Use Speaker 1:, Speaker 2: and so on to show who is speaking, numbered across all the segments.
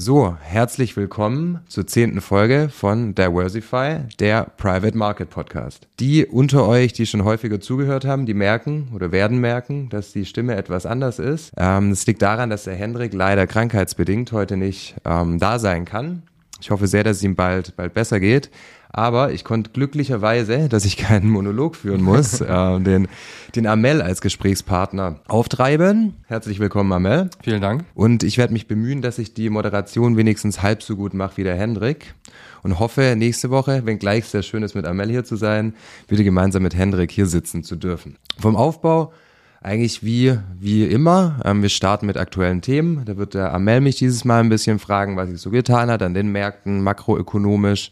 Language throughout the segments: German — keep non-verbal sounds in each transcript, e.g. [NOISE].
Speaker 1: So, herzlich willkommen zur zehnten Folge von Diversify, der Private Market Podcast. Die unter euch, die schon häufiger zugehört haben, die merken oder werden merken, dass die Stimme etwas anders ist. Ähm, liegt daran, dass der Hendrik leider krankheitsbedingt heute nicht ähm, da sein kann. Ich hoffe sehr, dass es ihm bald, bald besser geht. Aber ich konnte glücklicherweise, dass ich keinen Monolog führen muss, [LAUGHS] äh, den, den Amel als Gesprächspartner auftreiben. Herzlich willkommen, Amel.
Speaker 2: Vielen Dank.
Speaker 1: Und ich werde mich bemühen, dass ich die Moderation wenigstens halb so gut mache wie der Hendrik. Und hoffe, nächste Woche, wenn gleich sehr schön ist, mit Amel hier zu sein, wieder gemeinsam mit Hendrik hier sitzen zu dürfen. Vom Aufbau eigentlich wie, wie immer. Ähm, wir starten mit aktuellen Themen. Da wird der Amel mich dieses Mal ein bisschen fragen, was ich so getan hat an den Märkten, makroökonomisch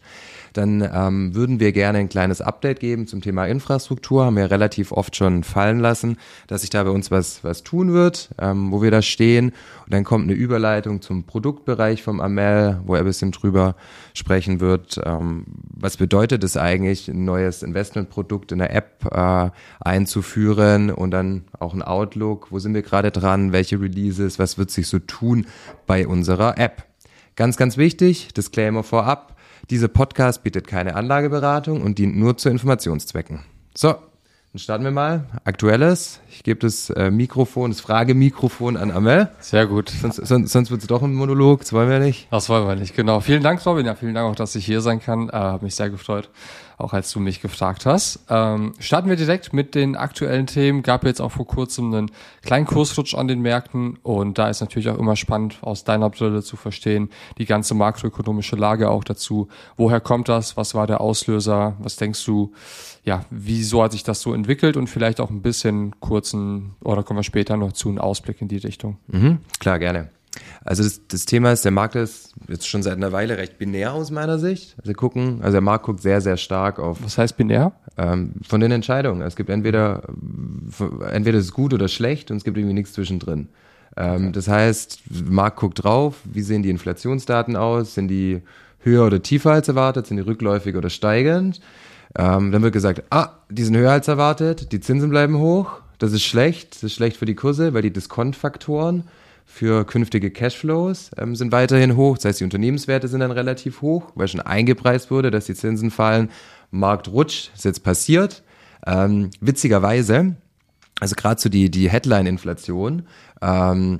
Speaker 1: dann ähm, würden wir gerne ein kleines Update geben zum Thema Infrastruktur. Haben wir relativ oft schon fallen lassen, dass sich da bei uns was, was tun wird, ähm, wo wir da stehen. Und dann kommt eine Überleitung zum Produktbereich vom Amel, wo er ein bisschen drüber sprechen wird. Ähm, was bedeutet es eigentlich, ein neues Investmentprodukt in der App äh, einzuführen und dann auch ein Outlook. Wo sind wir gerade dran? Welche Releases? Was wird sich so tun bei unserer App? Ganz, ganz wichtig, Disclaimer vorab. Dieser Podcast bietet keine Anlageberatung und dient nur zu Informationszwecken. So, dann starten wir mal. Aktuelles. Ich gebe das äh, Mikrofon, das Fragemikrofon an Amel.
Speaker 2: Sehr gut.
Speaker 1: Sonst, sonst, sonst wird es doch ein Monolog. Das wollen wir nicht.
Speaker 2: Das wollen wir nicht, genau. Vielen Dank, Robin. Ja, vielen Dank auch, dass ich hier sein kann. Äh, Habe mich sehr gefreut auch als du mich gefragt hast. Ähm, starten wir direkt mit den aktuellen Themen. Gab jetzt auch vor kurzem einen kleinen Kursrutsch an den Märkten und da ist natürlich auch immer spannend aus deiner Brille zu verstehen, die ganze makroökonomische Lage auch dazu. Woher kommt das? Was war der Auslöser? Was denkst du? Ja, wieso hat sich das so entwickelt und vielleicht auch ein bisschen kurzen, oder kommen wir später noch zu, einen Ausblick in die Richtung?
Speaker 1: Mhm, klar, gerne. Also das, das Thema ist, der Markt ist jetzt schon seit einer Weile recht binär aus meiner Sicht. Also gucken, also der Markt guckt sehr, sehr stark auf.
Speaker 2: Was heißt binär?
Speaker 1: Ähm, von den Entscheidungen. Es gibt entweder, entweder ist es gut oder schlecht und es gibt irgendwie nichts zwischendrin. Ähm, okay. Das heißt, Markt guckt drauf, wie sehen die Inflationsdaten aus? Sind die höher oder tiefer als erwartet? Sind die rückläufig oder steigend? Ähm, dann wird gesagt, ah, die sind höher als erwartet, die Zinsen bleiben hoch, das ist schlecht, das ist schlecht für die Kurse, weil die Diskontfaktoren für künftige Cashflows ähm, sind weiterhin hoch. Das heißt, die Unternehmenswerte sind dann relativ hoch, weil schon eingepreist wurde, dass die Zinsen fallen. Marktrutsch ist jetzt passiert. Ähm, witzigerweise, also gerade so die, die Headline-Inflation, ähm,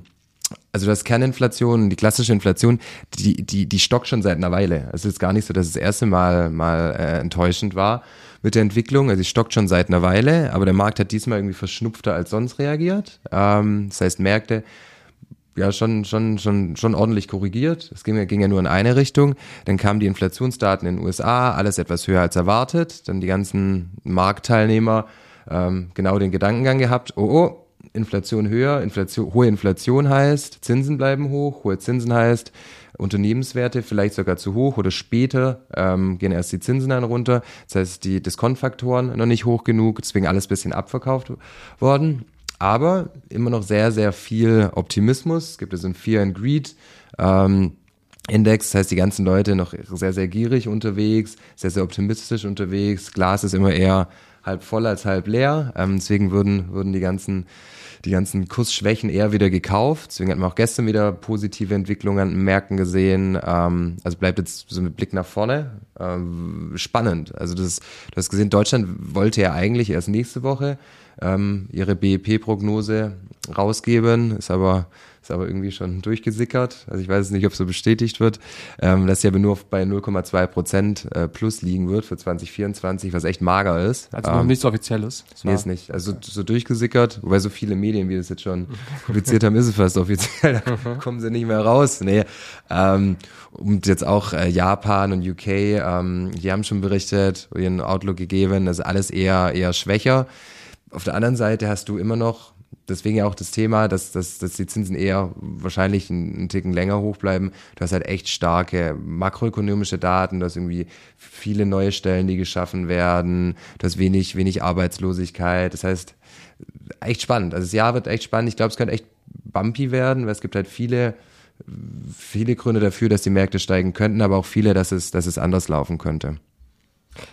Speaker 1: also das Kerninflation, die klassische Inflation, die, die, die stockt schon seit einer Weile. Es ist gar nicht so, dass es das erste Mal mal äh, enttäuschend war mit der Entwicklung. Also sie stockt schon seit einer Weile, aber der Markt hat diesmal irgendwie verschnupfter als sonst reagiert. Ähm, das heißt, Märkte ja schon, schon, schon, schon ordentlich korrigiert. Es ging, ging ja nur in eine Richtung. Dann kamen die Inflationsdaten in den USA, alles etwas höher als erwartet. Dann die ganzen Marktteilnehmer ähm, genau den Gedankengang gehabt, oh oh, Inflation höher, Inflation, hohe Inflation heißt, Zinsen bleiben hoch, hohe Zinsen heißt, Unternehmenswerte vielleicht sogar zu hoch oder später ähm, gehen erst die Zinsen dann runter. Das heißt, die Diskontfaktoren noch nicht hoch genug, deswegen alles bisschen abverkauft worden aber immer noch sehr, sehr viel Optimismus. Es gibt so einen Fear and Greed. Ähm, Index, das heißt, die ganzen Leute noch sehr, sehr gierig unterwegs, sehr, sehr optimistisch unterwegs. Glas ist immer eher halb voll als halb leer. Ähm, deswegen würden, würden die ganzen, die ganzen Kursschwächen eher wieder gekauft. Deswegen hatten wir auch gestern wieder positive Entwicklungen an den Märkten gesehen. Ähm, also bleibt jetzt so mit Blick nach vorne ähm, spannend. Also das, du hast gesehen, Deutschland wollte ja eigentlich erst nächste Woche ähm, ihre BEP-Prognose rausgeben, ist aber, ist aber irgendwie schon durchgesickert. Also ich weiß nicht, ob es so bestätigt wird, ähm, dass sie aber nur bei 0,2 Prozent äh, plus liegen wird für 2024, was echt mager ist.
Speaker 2: Also noch ähm, nichts Offizielles?
Speaker 1: Nee, ist nicht. Also so durchgesickert, wobei so viele Medien, wie das jetzt schon publiziert haben, ist es fast offiziell, da mhm. kommen sie nicht mehr raus. Nee. Ähm, und jetzt auch äh, Japan und UK, ähm, die haben schon berichtet, ihren Outlook gegeben, das ist alles eher, eher schwächer. Auf der anderen Seite hast du immer noch, deswegen ja auch das Thema, dass, dass, dass die Zinsen eher wahrscheinlich einen Ticken länger hoch bleiben. Du hast halt echt starke makroökonomische Daten, du hast irgendwie viele neue Stellen, die geschaffen werden, du hast wenig, wenig Arbeitslosigkeit. Das heißt, echt spannend. Also das Jahr wird echt spannend. Ich glaube, es könnte echt bumpy werden, weil es gibt halt viele, viele Gründe dafür, dass die Märkte steigen könnten, aber auch viele, dass es, dass es anders laufen könnte.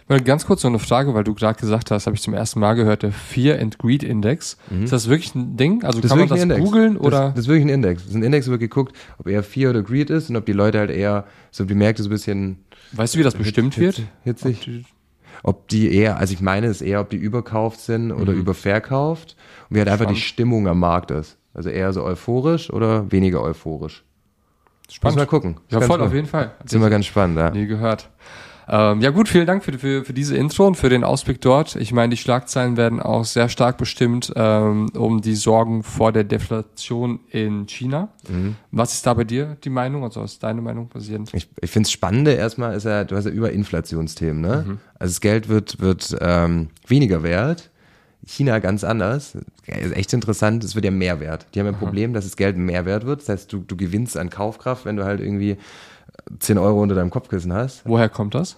Speaker 2: Mal Ganz kurz noch eine Frage, weil du gerade gesagt hast, habe ich zum ersten Mal gehört, der Fear and Greed Index. Ist das wirklich ein Ding? Also
Speaker 1: Das
Speaker 2: kann man das googeln oder?
Speaker 1: Das, das ist wirklich ein Index. Das ist ein Index, wo wird geguckt, ob eher Fear oder Greed ist und ob die Leute halt eher, so die Märkte so ein bisschen
Speaker 2: weißt du, wie das bestimmt wird?
Speaker 1: hitzig. Ob die eher, also ich meine es eher, ob die überkauft sind oder überverkauft und wie halt einfach die
Speaker 2: Spannend.
Speaker 1: Stimmung am Markt ist. Also eher so euphorisch oder weniger euphorisch. Muss
Speaker 2: Spannend.
Speaker 1: mal gucken.
Speaker 2: Ja, voll,
Speaker 1: spannend.
Speaker 2: auf jeden Fall.
Speaker 1: Das ist immer ganz spannend, ja.
Speaker 2: Nie gehört. Ähm, ja gut, vielen Dank für, für, für diese Intro und für den Ausblick dort. Ich meine, die Schlagzeilen werden auch sehr stark bestimmt ähm, um die Sorgen vor der Deflation in China.
Speaker 1: Mhm.
Speaker 2: Was ist da bei dir die Meinung? Also was ist deine Meinung basierend?
Speaker 1: Ich, ich finde es Spannende erstmal ist ja, du hast ja Überinflationsthemen, ne? Also das Geld wird, wird ähm, weniger wert. China ganz anders. Ist echt interessant, es wird ja mehr wert. Die haben ja ein Problem, dass das Geld mehr wert wird. Das heißt, du, du gewinnst an Kaufkraft, wenn du halt irgendwie 10 Euro unter deinem Kopfkissen hast.
Speaker 2: Woher kommt das?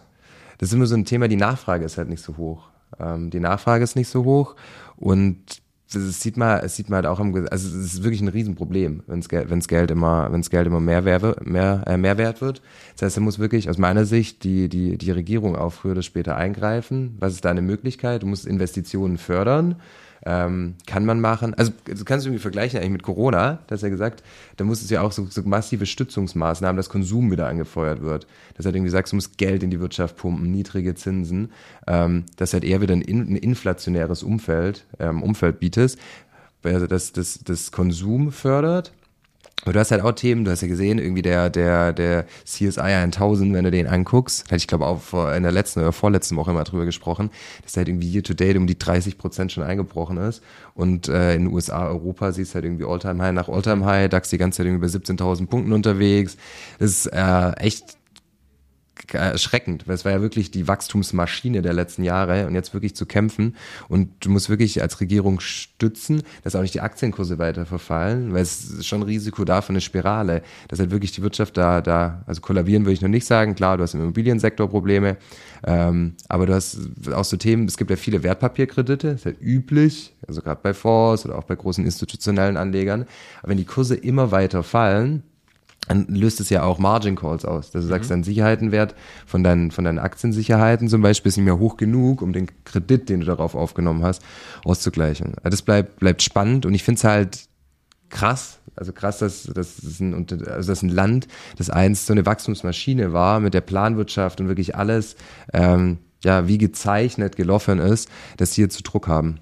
Speaker 1: Das ist immer so ein Thema, die Nachfrage ist halt nicht so hoch. Ähm, die Nachfrage ist nicht so hoch und das sieht man, es sieht man halt auch Ge- also es ist wirklich ein Riesenproblem, wenn's Geld, wenn's Geld immer, wenn's Geld immer mehr, wer, mehr, äh, mehr wert wird. Das heißt, da muss wirklich aus meiner Sicht die, die, die Regierung auch früher oder später eingreifen. Was ist da eine Möglichkeit? Du musst Investitionen fördern. Ähm, kann man machen. Also das kannst du irgendwie vergleichen eigentlich mit Corona. Da hast du ja gesagt, da muss es ja auch so, so massive Stützungsmaßnahmen, dass Konsum wieder angefeuert wird. Dass halt irgendwie sagst, du musst Geld in die Wirtschaft pumpen, niedrige Zinsen, ähm, dass halt eher wieder ein, in, ein inflationäres Umfeld, ähm, Umfeld bietest, also das, das, das Konsum fördert. Aber du hast halt auch Themen, du hast ja gesehen, irgendwie der, der, der CSI 1000, wenn du den anguckst, hatte ich glaube auch in der letzten oder vorletzten Woche mal drüber gesprochen, dass halt irgendwie year to date um die 30 Prozent schon eingebrochen ist. Und äh, in den USA, Europa siehst halt irgendwie Alltime High nach Alltime High, DAX die ganze Zeit irgendwie bei 17.000 Punkten unterwegs. Das ist äh, echt erschreckend, weil es war ja wirklich die Wachstumsmaschine der letzten Jahre und jetzt wirklich zu kämpfen. Und du musst wirklich als Regierung stützen, dass auch nicht die Aktienkurse weiter verfallen, weil es ist schon ein Risiko da für eine Spirale, dass halt wirklich die Wirtschaft da, da, also kollabieren würde ich noch nicht sagen, klar, du hast im Immobiliensektor Probleme, ähm, aber du hast auch so Themen, es gibt ja viele Wertpapierkredite, ist halt üblich, also gerade bei Fonds oder auch bei großen institutionellen Anlegern, aber wenn die Kurse immer weiter fallen, dann löst es ja auch Margin Calls aus. Dass du sagst, dein Sicherheitenwert von deinen, von deinen Aktiensicherheiten zum Beispiel ist nicht mehr hoch genug, um den Kredit, den du darauf aufgenommen hast, auszugleichen. Also Das bleibt, bleibt spannend und ich finde es halt krass, also krass, dass, dass, das ein, also dass ein Land, das einst so eine Wachstumsmaschine war, mit der Planwirtschaft und wirklich alles, ähm, ja, wie gezeichnet gelaufen ist, dass sie jetzt zu Druck haben.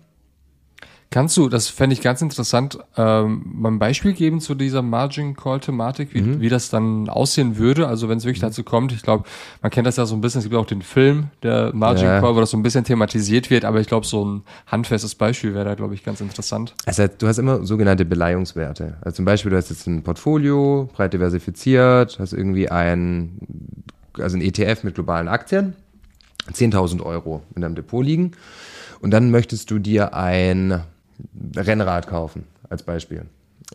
Speaker 2: Kannst du, das fände ich ganz interessant, ähm, mal ein Beispiel geben zu dieser Margin Call Thematik, wie,
Speaker 1: Mhm.
Speaker 2: wie das dann aussehen würde? Also wenn es wirklich dazu kommt, ich glaube, man kennt das ja so ein bisschen, es gibt auch den Film, der Margin
Speaker 1: Ja.
Speaker 2: Call, wo das so ein bisschen thematisiert wird, aber ich glaube, so ein handfestes Beispiel wäre da, glaube ich, ganz interessant.
Speaker 1: Also du hast immer sogenannte Beleihungswerte. Also zum Beispiel, du hast jetzt ein Portfolio, breit diversifiziert, hast irgendwie ein, also ein ETF mit globalen Aktien, 10.000 Euro in deinem Depot liegen und dann möchtest du dir ein Rennrad kaufen, als Beispiel.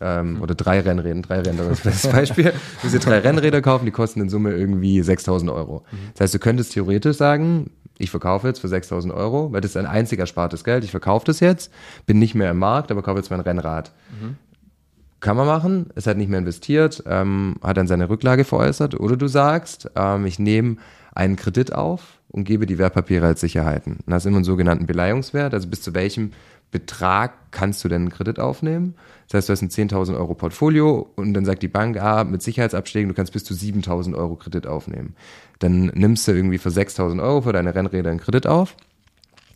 Speaker 1: Ähm, oder drei Rennräder, drei Räder ist das [LAUGHS] Beispiel. Du musst dir drei Rennräder kaufen, die kosten in Summe irgendwie 6.000 Euro. Das heißt, du könntest theoretisch sagen, ich verkaufe jetzt für 6.000 Euro, weil das ist ein einzig erspartes Geld, ich verkaufe das jetzt, bin nicht mehr im Markt, aber kaufe jetzt mein Rennrad. Kann man machen, ist halt nicht mehr investiert, ähm, hat dann seine Rücklage veräußert. Oder du sagst, ähm, ich nehme einen Kredit auf und gebe die Wertpapiere als Sicherheiten. Und hast immer einen sogenannten Beleihungswert, also bis zu welchem Betrag kannst du denn einen Kredit aufnehmen. Das heißt, du hast ein 10.000 Euro Portfolio und dann sagt die Bank, ah, mit Sicherheitsabschlägen, du kannst bis zu 7.000 Euro Kredit aufnehmen. Dann nimmst du irgendwie für 6.000 Euro für deine Rennräder einen Kredit auf.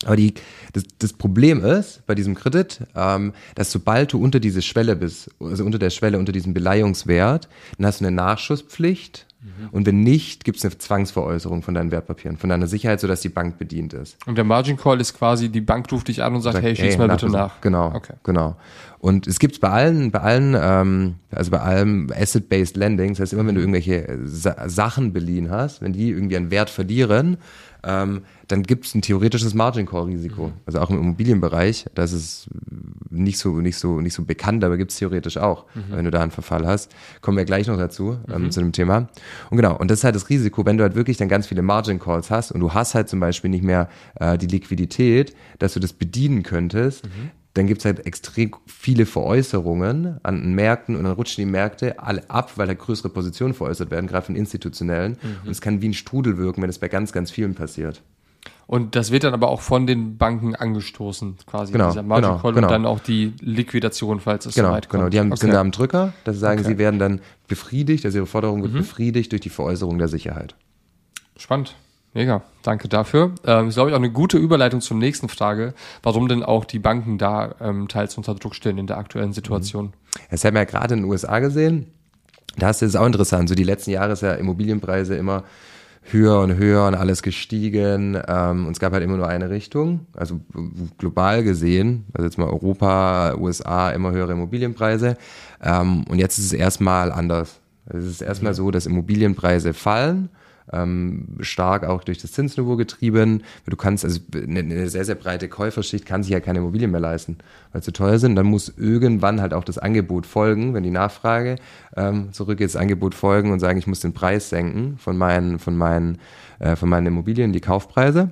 Speaker 1: Aber die, das, das Problem ist bei diesem Kredit, ähm, dass sobald du unter diese Schwelle bist, also unter der Schwelle, unter diesem Beleihungswert, dann hast du eine Nachschusspflicht und wenn nicht, gibt es eine Zwangsveräußerung von deinen Wertpapieren, von deiner Sicherheit, sodass die Bank bedient ist.
Speaker 2: Und der Margin Call ist quasi, die Bank ruft dich an und sagt,
Speaker 1: Sagt,
Speaker 2: hey, schieß
Speaker 1: ey,
Speaker 2: mal bitte nach.
Speaker 1: Genau,
Speaker 2: Okay.
Speaker 1: genau. Und es gibt bei allen, bei allen, ähm, also bei allem Asset-Based Lending, das heißt immer, wenn du irgendwelche Sa Sachen beliehen hast, wenn die irgendwie an Wert verlieren, ähm, dann gibt es ein theoretisches Margin Call Risiko. Also auch im Immobilienbereich, das ist nicht so, nicht so, nicht so bekannt, aber gibt es theoretisch auch, wenn du da einen Verfall hast. Kommen wir gleich noch dazu, ähm, zu dem Thema. Und genau, und das ist halt das Risiko, wenn du halt wirklich dann ganz viele Margin Calls hast und du hast halt zum Beispiel nicht mehr äh, die Liquidität, dass du das bedienen könntest, dann gibt's halt extrem viele Veräußerungen an den Märkten und dann rutschen die Märkte alle ab, weil da größere Positionen veräußert werden, gerade von institutionellen. Und es kann wie ein Strudel wirken, wenn es bei ganz, ganz vielen passiert.
Speaker 2: Und das wird dann aber auch von den Banken angestoßen, quasi
Speaker 1: Genau,
Speaker 2: dieser Margin
Speaker 1: genau,
Speaker 2: Call
Speaker 1: genau.
Speaker 2: und dann auch die Liquidation, falls es
Speaker 1: Genau,
Speaker 2: soweit kommt.
Speaker 1: genau. Die haben,
Speaker 2: okay.
Speaker 1: sind da am Drücker, dass sie sagen,
Speaker 2: Okay. Mhm.
Speaker 1: sie werden dann befriedigt, also ihre Forderung wird befriedigt durch die Veräußerung der Sicherheit.
Speaker 2: Spannend. Mega. Danke dafür. Ähm, ist, glaube ich, auch eine gute Überleitung zur nächsten Frage, warum denn auch die Banken da ähm, teils unter Druck stehen in der aktuellen Situation.
Speaker 1: Das haben wir ja gerade in den USA gesehen. Da ist es auch interessant. So die letzten Jahre ist ja Immobilienpreise immer höher und höher und alles gestiegen. Ähm, und es gab halt immer nur eine Richtung. Also global gesehen, also jetzt mal Europa, USA, immer höhere Immobilienpreise. Ähm, und jetzt ist es erstmal anders. Es ist erstmal so, dass Immobilienpreise fallen. Ähm, stark auch durch das Zinsniveau getrieben. Du kannst, also eine, eine sehr, sehr breite Käuferschicht kann sich ja keine Immobilien mehr leisten, weil sie teuer sind. Dann muss irgendwann halt auch das Angebot folgen, wenn die Nachfrage ähm, zurück jetzt Angebot folgen und sagen, ich muss den Preis senken von meinen, von meinen, äh, von meinen Immobilien, die Kaufpreise.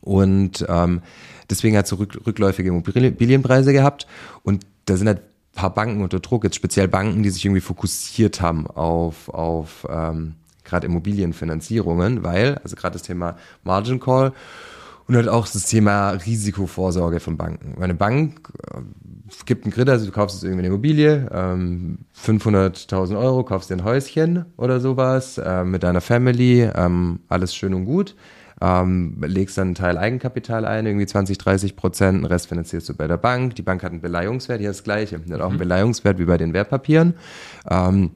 Speaker 1: Und ähm, deswegen hat es rück, rückläufige Immobilienpreise gehabt. Und da sind halt ein paar Banken unter Druck, jetzt speziell Banken, die sich irgendwie fokussiert haben auf, auf ähm, gerade Immobilienfinanzierungen, weil, also gerade das Thema Margin Call und halt auch das Thema Risikovorsorge von Banken. Meine Bank äh, gibt einen Kredit, also du kaufst jetzt irgendwie eine Immobilie, ähm, 500.000 Euro, kaufst dir ein Häuschen oder sowas äh, mit deiner Family, ähm, alles schön und gut. Ähm, legst dann einen Teil Eigenkapital ein, irgendwie 20, 30 Prozent, den Rest finanzierst du bei der Bank. Die Bank hat einen Beleihungswert, hier das Gleiche. Die hat auch einen Beleihungswert wie bei den Wertpapieren. Ähm,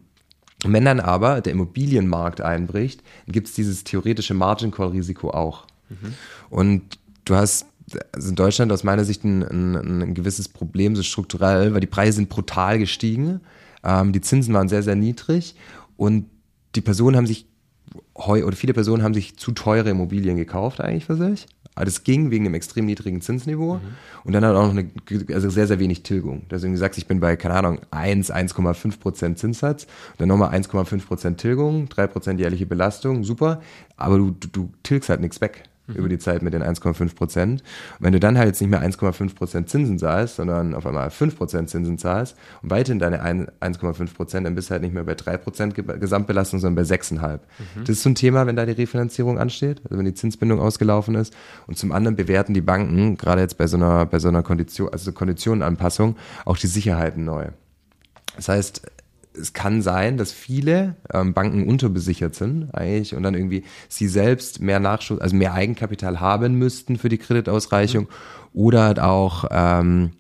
Speaker 1: wenn dann aber der Immobilienmarkt einbricht, gibt es dieses theoretische Margin Call Risiko auch. Und du hast also in Deutschland aus meiner Sicht ein, ein, ein gewisses Problem, so strukturell, weil die Preise sind brutal gestiegen, ähm, die Zinsen waren sehr, sehr niedrig und die Personen haben sich oder viele Personen haben sich zu teure Immobilien gekauft eigentlich für sich. Aber das ging wegen dem extrem niedrigen Zinsniveau und dann hat auch noch eine, also sehr, sehr wenig Tilgung. Irgendwie sagst, ich bin bei, keine Ahnung, 1, 1,5 Prozent Zinssatz, dann nochmal 1,5 Prozent Tilgung, 3 Prozent jährliche Belastung, super, aber du, du, du tilgst halt nichts weg über die Zeit mit den 1,5 Prozent. Und wenn du dann halt jetzt nicht mehr 1,5 Prozent Zinsen zahlst, sondern auf einmal 5 Prozent Zinsen zahlst und weiterhin deine 1,5 Prozent, dann bist du halt nicht mehr bei 3 Prozent Gesamtbelastung, sondern bei 6,5. Das ist so ein Thema, wenn da die Refinanzierung ansteht, also wenn die Zinsbindung ausgelaufen ist. Und zum anderen bewerten die Banken, gerade jetzt bei so einer, bei so einer Kondition, also Konditionenanpassung, auch die Sicherheiten neu. Das heißt, es kann sein, dass viele ähm, Banken unterbesichert sind eigentlich und dann irgendwie sie selbst mehr Nachschuss, also mehr Eigenkapital haben müssten für die Kreditausreichung oder halt auch ähm,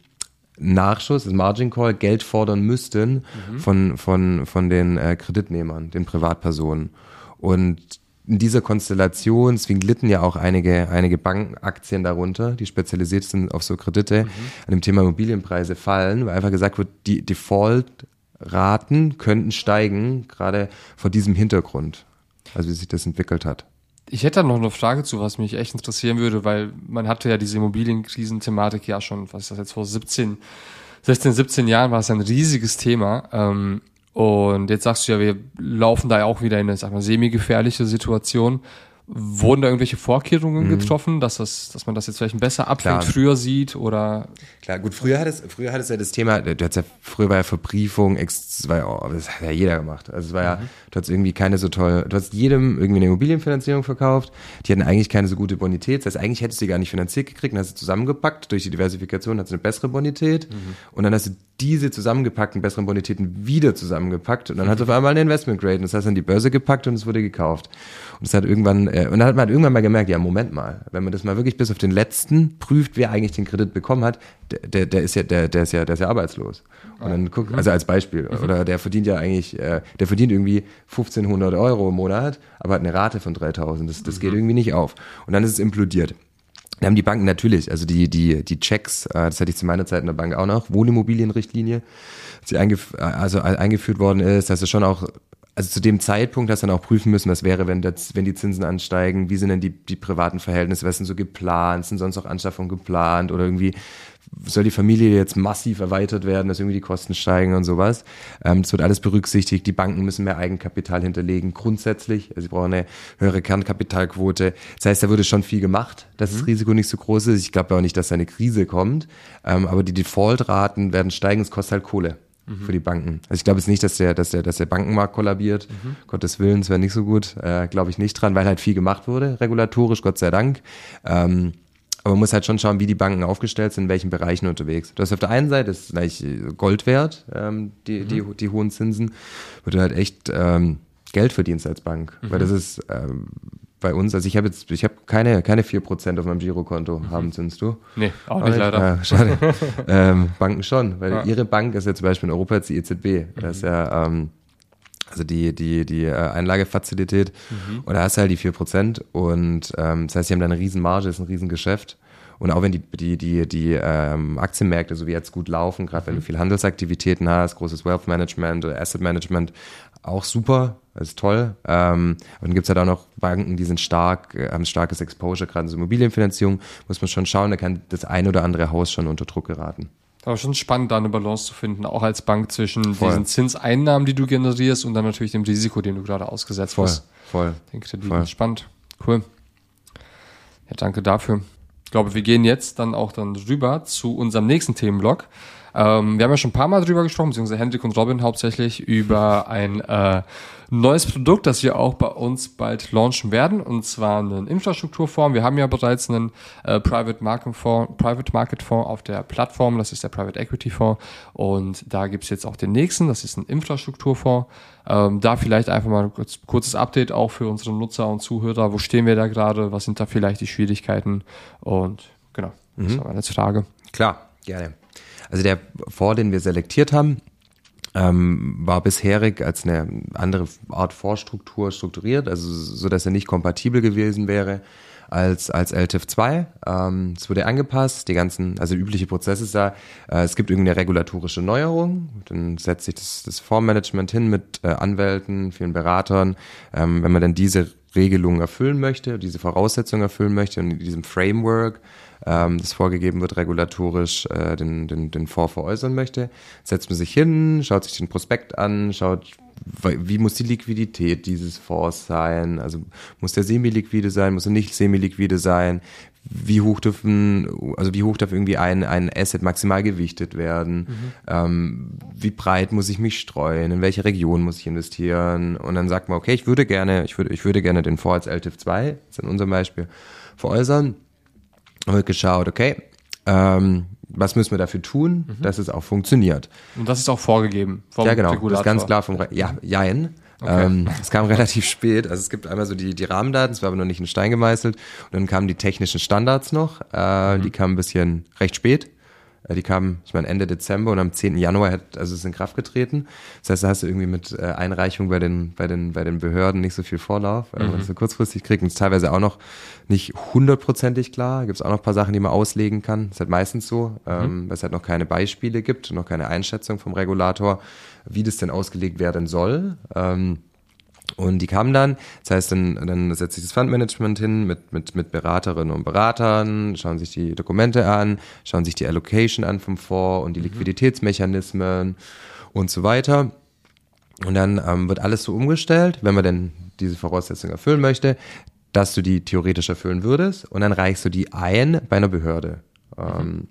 Speaker 1: Nachschuss, das Margin Call, Geld fordern müssten von, von, von den äh, Kreditnehmern, den Privatpersonen. Und in dieser Konstellation, deswegen litten ja auch einige, einige Bankenaktien darunter, die spezialisiert sind auf so Kredite, an dem Thema Immobilienpreise fallen, weil einfach gesagt wird, die Default-Raten könnten steigen, gerade vor diesem Hintergrund, also wie sich das entwickelt hat.
Speaker 2: Ich hätte da noch eine Frage zu, was mich echt interessieren würde, weil man hatte ja diese Immobilienkrisen-Thematik ja schon, was ist das jetzt, vor 17, 16, 17 Jahren war es ein riesiges Thema. Ähm, und jetzt sagst du ja, wir laufen da ja auch wieder in eine, sag mal, semi-gefährliche Situation. Wurden da irgendwelche Vorkehrungen getroffen, dass das, dass man das jetzt vielleicht besser abfängt,
Speaker 1: Klar.
Speaker 2: früher sieht oder
Speaker 1: Klar, gut, früher hat es, früher hat es ja das Thema, du hattest ja, früher war ja Verbriefung, ex, das war ja, oh, das hat ja jeder gemacht. Also es war ja, du hattest irgendwie keine so toll, du hast jedem irgendwie eine Immobilienfinanzierung verkauft, die hatten eigentlich keine so gute Bonität, das heißt, eigentlich hättest du die gar nicht finanziert gekriegt, dann hast du zusammengepackt, durch die Diversifikation hast du eine bessere Bonität und dann hast du diese zusammengepackten besseren Bonitäten wieder zusammengepackt und dann hat auf einmal eine Investment Grade und das du an die Börse gepackt und es wurde gekauft. Und es hat irgendwann, äh, und dann hat man halt irgendwann mal gemerkt, ja, Moment mal, wenn man das mal wirklich bis auf den letzten prüft, wer eigentlich den Kredit bekommen hat, der, der, der ist ja, der, der ist ja, der ist ja arbeitslos. Und dann guck, also als Beispiel, oder der verdient ja eigentlich, äh, der verdient irgendwie 1500 Euro im Monat, aber hat eine Rate von 3000. Das, das geht irgendwie nicht auf. Und dann ist es implodiert. Da haben die Banken natürlich, also die, die, die Checks, äh, das hatte ich zu meiner Zeit in der Bank auch noch, Wohnimmobilienrichtlinie, sie eingef also eingeführt worden ist, dass es schon auch, also zu dem Zeitpunkt hast du dann auch prüfen müssen, was wäre, wenn, das, wenn die Zinsen ansteigen, wie sind denn die, die privaten Verhältnisse, was sind so geplant, sind sonst auch Anschaffungen geplant oder irgendwie soll die Familie jetzt massiv erweitert werden, dass irgendwie die Kosten steigen und sowas. Ähm, das wird alles berücksichtigt. Die Banken müssen mehr Eigenkapital hinterlegen, grundsätzlich. Also sie brauchen eine höhere Kernkapitalquote. Das heißt, da wurde schon viel gemacht, dass das Risiko nicht so groß ist. Ich glaube auch nicht, dass da eine Krise kommt. Ähm, aber die Default-Raten werden steigen, es kostet halt Kohle. mhm. für die Banken. Also ich glaube jetzt nicht, dass der, dass der, dass der Bankenmarkt kollabiert. Mhm. Gottes Willen, es wäre nicht so gut. Äh, glaube ich nicht dran, weil halt viel gemacht wurde, regulatorisch, Gott sei Dank. Ähm, aber man muss halt schon schauen, wie die Banken aufgestellt sind, in welchen Bereichen unterwegs. Du hast auf der einen Seite, ist gleich Gold wert, ähm, die, mhm. die, die hohen Zinsen, wo du halt echt ähm, Geld verdienst als Bank. Mhm. Weil das ist ähm, bei uns, also ich habe jetzt, ich habe keine, keine 4% auf meinem Girokonto, mhm. haben zinst du?
Speaker 2: Nee, auch nicht, leider.
Speaker 1: Ja, schade. [LAUGHS] ähm, Banken schon, weil ja. ihre Bank ist ja zum Beispiel in Europa jetzt die EZB. Das ist ja, ähm, also die, die, die äh, Einlagefazilität. Mhm. Und da hast du halt die 4%. Und ähm, das heißt, sie haben da eine Riesenmarge, ist ein Riesengeschäft. Und auch wenn die, die, die, die ähm, Aktienmärkte so wie jetzt gut laufen, gerade wenn du mhm. viel Handelsaktivitäten hast, großes Wealth Management oder Asset Management, auch super, ist toll. Ähm, und dann gibt's halt auch noch Banken, die sind stark, äh, haben starkes Exposure, gerade in so Immobilienfinanzierung, muss man schon schauen, da kann das ein oder andere Haus schon unter Druck geraten.
Speaker 2: Aber schon spannend, da eine Balance zu finden, auch als Bank zwischen voll. diesen Zinseinnahmen, die du generierst und dann natürlich dem Risiko, dem du gerade ausgesetzt
Speaker 1: voll,
Speaker 2: bist.
Speaker 1: Voll.
Speaker 2: Den Krediten. Voll. Spannend. Cool. Ja, danke dafür. Ich glaube, wir gehen jetzt dann auch dann rüber zu unserem nächsten Themenblock. Ähm, wir haben ja schon ein paar Mal drüber gesprochen, beziehungsweise Hendrik und Robin hauptsächlich über ein äh, neues Produkt, das wir auch bei uns bald launchen werden, und zwar einen Infrastrukturfonds. Wir haben ja bereits einen äh, Private Market Fonds, Private Market Fonds auf der Plattform, das ist der Private Equity Fonds, und da gibt's jetzt auch den nächsten, das ist ein Infrastrukturfonds. Ähm, da vielleicht einfach mal ein kurz, kurzes Update auch für unsere Nutzer und Zuhörer. Wo stehen wir da gerade? Was sind da vielleicht die Schwierigkeiten? Und genau, das mhm. war meine Frage.
Speaker 1: Klar, gerne. Also der Fonds, den wir selektiert haben, ähm, war bisherig als eine andere Art Vorstruktur strukturiert, also so, dass er nicht kompatibel gewesen wäre als, als LTIF 2. Ähm, es wurde angepasst, die ganzen, also übliche Prozesse da. Äh, es gibt irgendeine regulatorische Neuerung, dann setzt sich das, das Fondsmanagement hin mit äh, Anwälten, vielen Beratern. Ähm, wenn man dann diese Regelungen erfüllen möchte, diese Voraussetzungen erfüllen möchte und in diesem Framework ähm, das vorgegeben wird, regulatorisch äh, den, den, den Fonds veräußern möchte, setzt man sich hin, schaut sich den Prospekt an, schaut, wie muss die Liquidität dieses Fonds sein? Also muss der semi-liquide sein, muss er nicht semi-liquide sein? Wie hoch dürfen, also wie hoch darf irgendwie ein, ein Asset maximal gewichtet werden? Mhm. Ähm, wie breit muss ich mich streuen? In welche Region muss ich investieren? Und dann sagt man, okay, ich würde gerne, ich würde, ich würde gerne den Fonds als LTIF 2, das ist in unserem Beispiel, veräußern wird geschaut, okay, ähm, was müssen wir dafür tun, mhm. dass es auch funktioniert.
Speaker 2: Und das ist auch vorgegeben
Speaker 1: vom Ja, genau, Regulator. das ist ganz klar vom, Re ja, jein. Okay. Ähm, es kam [LAUGHS] relativ spät. Also es gibt einmal so die, die Rahmendaten, es war aber noch nicht in Stein gemeißelt. Und dann kamen die technischen Standards noch. Äh, mhm. Die kamen ein bisschen recht spät. Äh, die kamen, ich meine, Ende Dezember und am 10. Januar hat, also ist in Kraft getreten. Das heißt, da hast du irgendwie mit äh, Einreichung bei den, bei den, bei den Behörden nicht so viel Vorlauf, weil mhm. man so kurzfristig kriegt und es ist teilweise auch noch nicht hundertprozentig klar. Gibt es auch noch ein paar Sachen, die man auslegen kann. Das ist halt meistens so, mhm. ähm, weil es halt noch keine Beispiele gibt, noch keine Einschätzung vom Regulator, wie das denn ausgelegt werden soll. Ähm, und die kamen dann, das heißt, dann, dann setzt sich das Fundmanagement hin mit, mit, mit Beraterinnen und Beratern, schauen sich die Dokumente an, schauen sich die Allocation an vom Fonds und die mhm. Liquiditätsmechanismen und so weiter. Und dann ähm, wird alles so umgestellt, wenn man denn diese Voraussetzungen erfüllen möchte, dass du die theoretisch erfüllen würdest und dann reichst du die ein bei einer Behörde. Mhm. Ähm,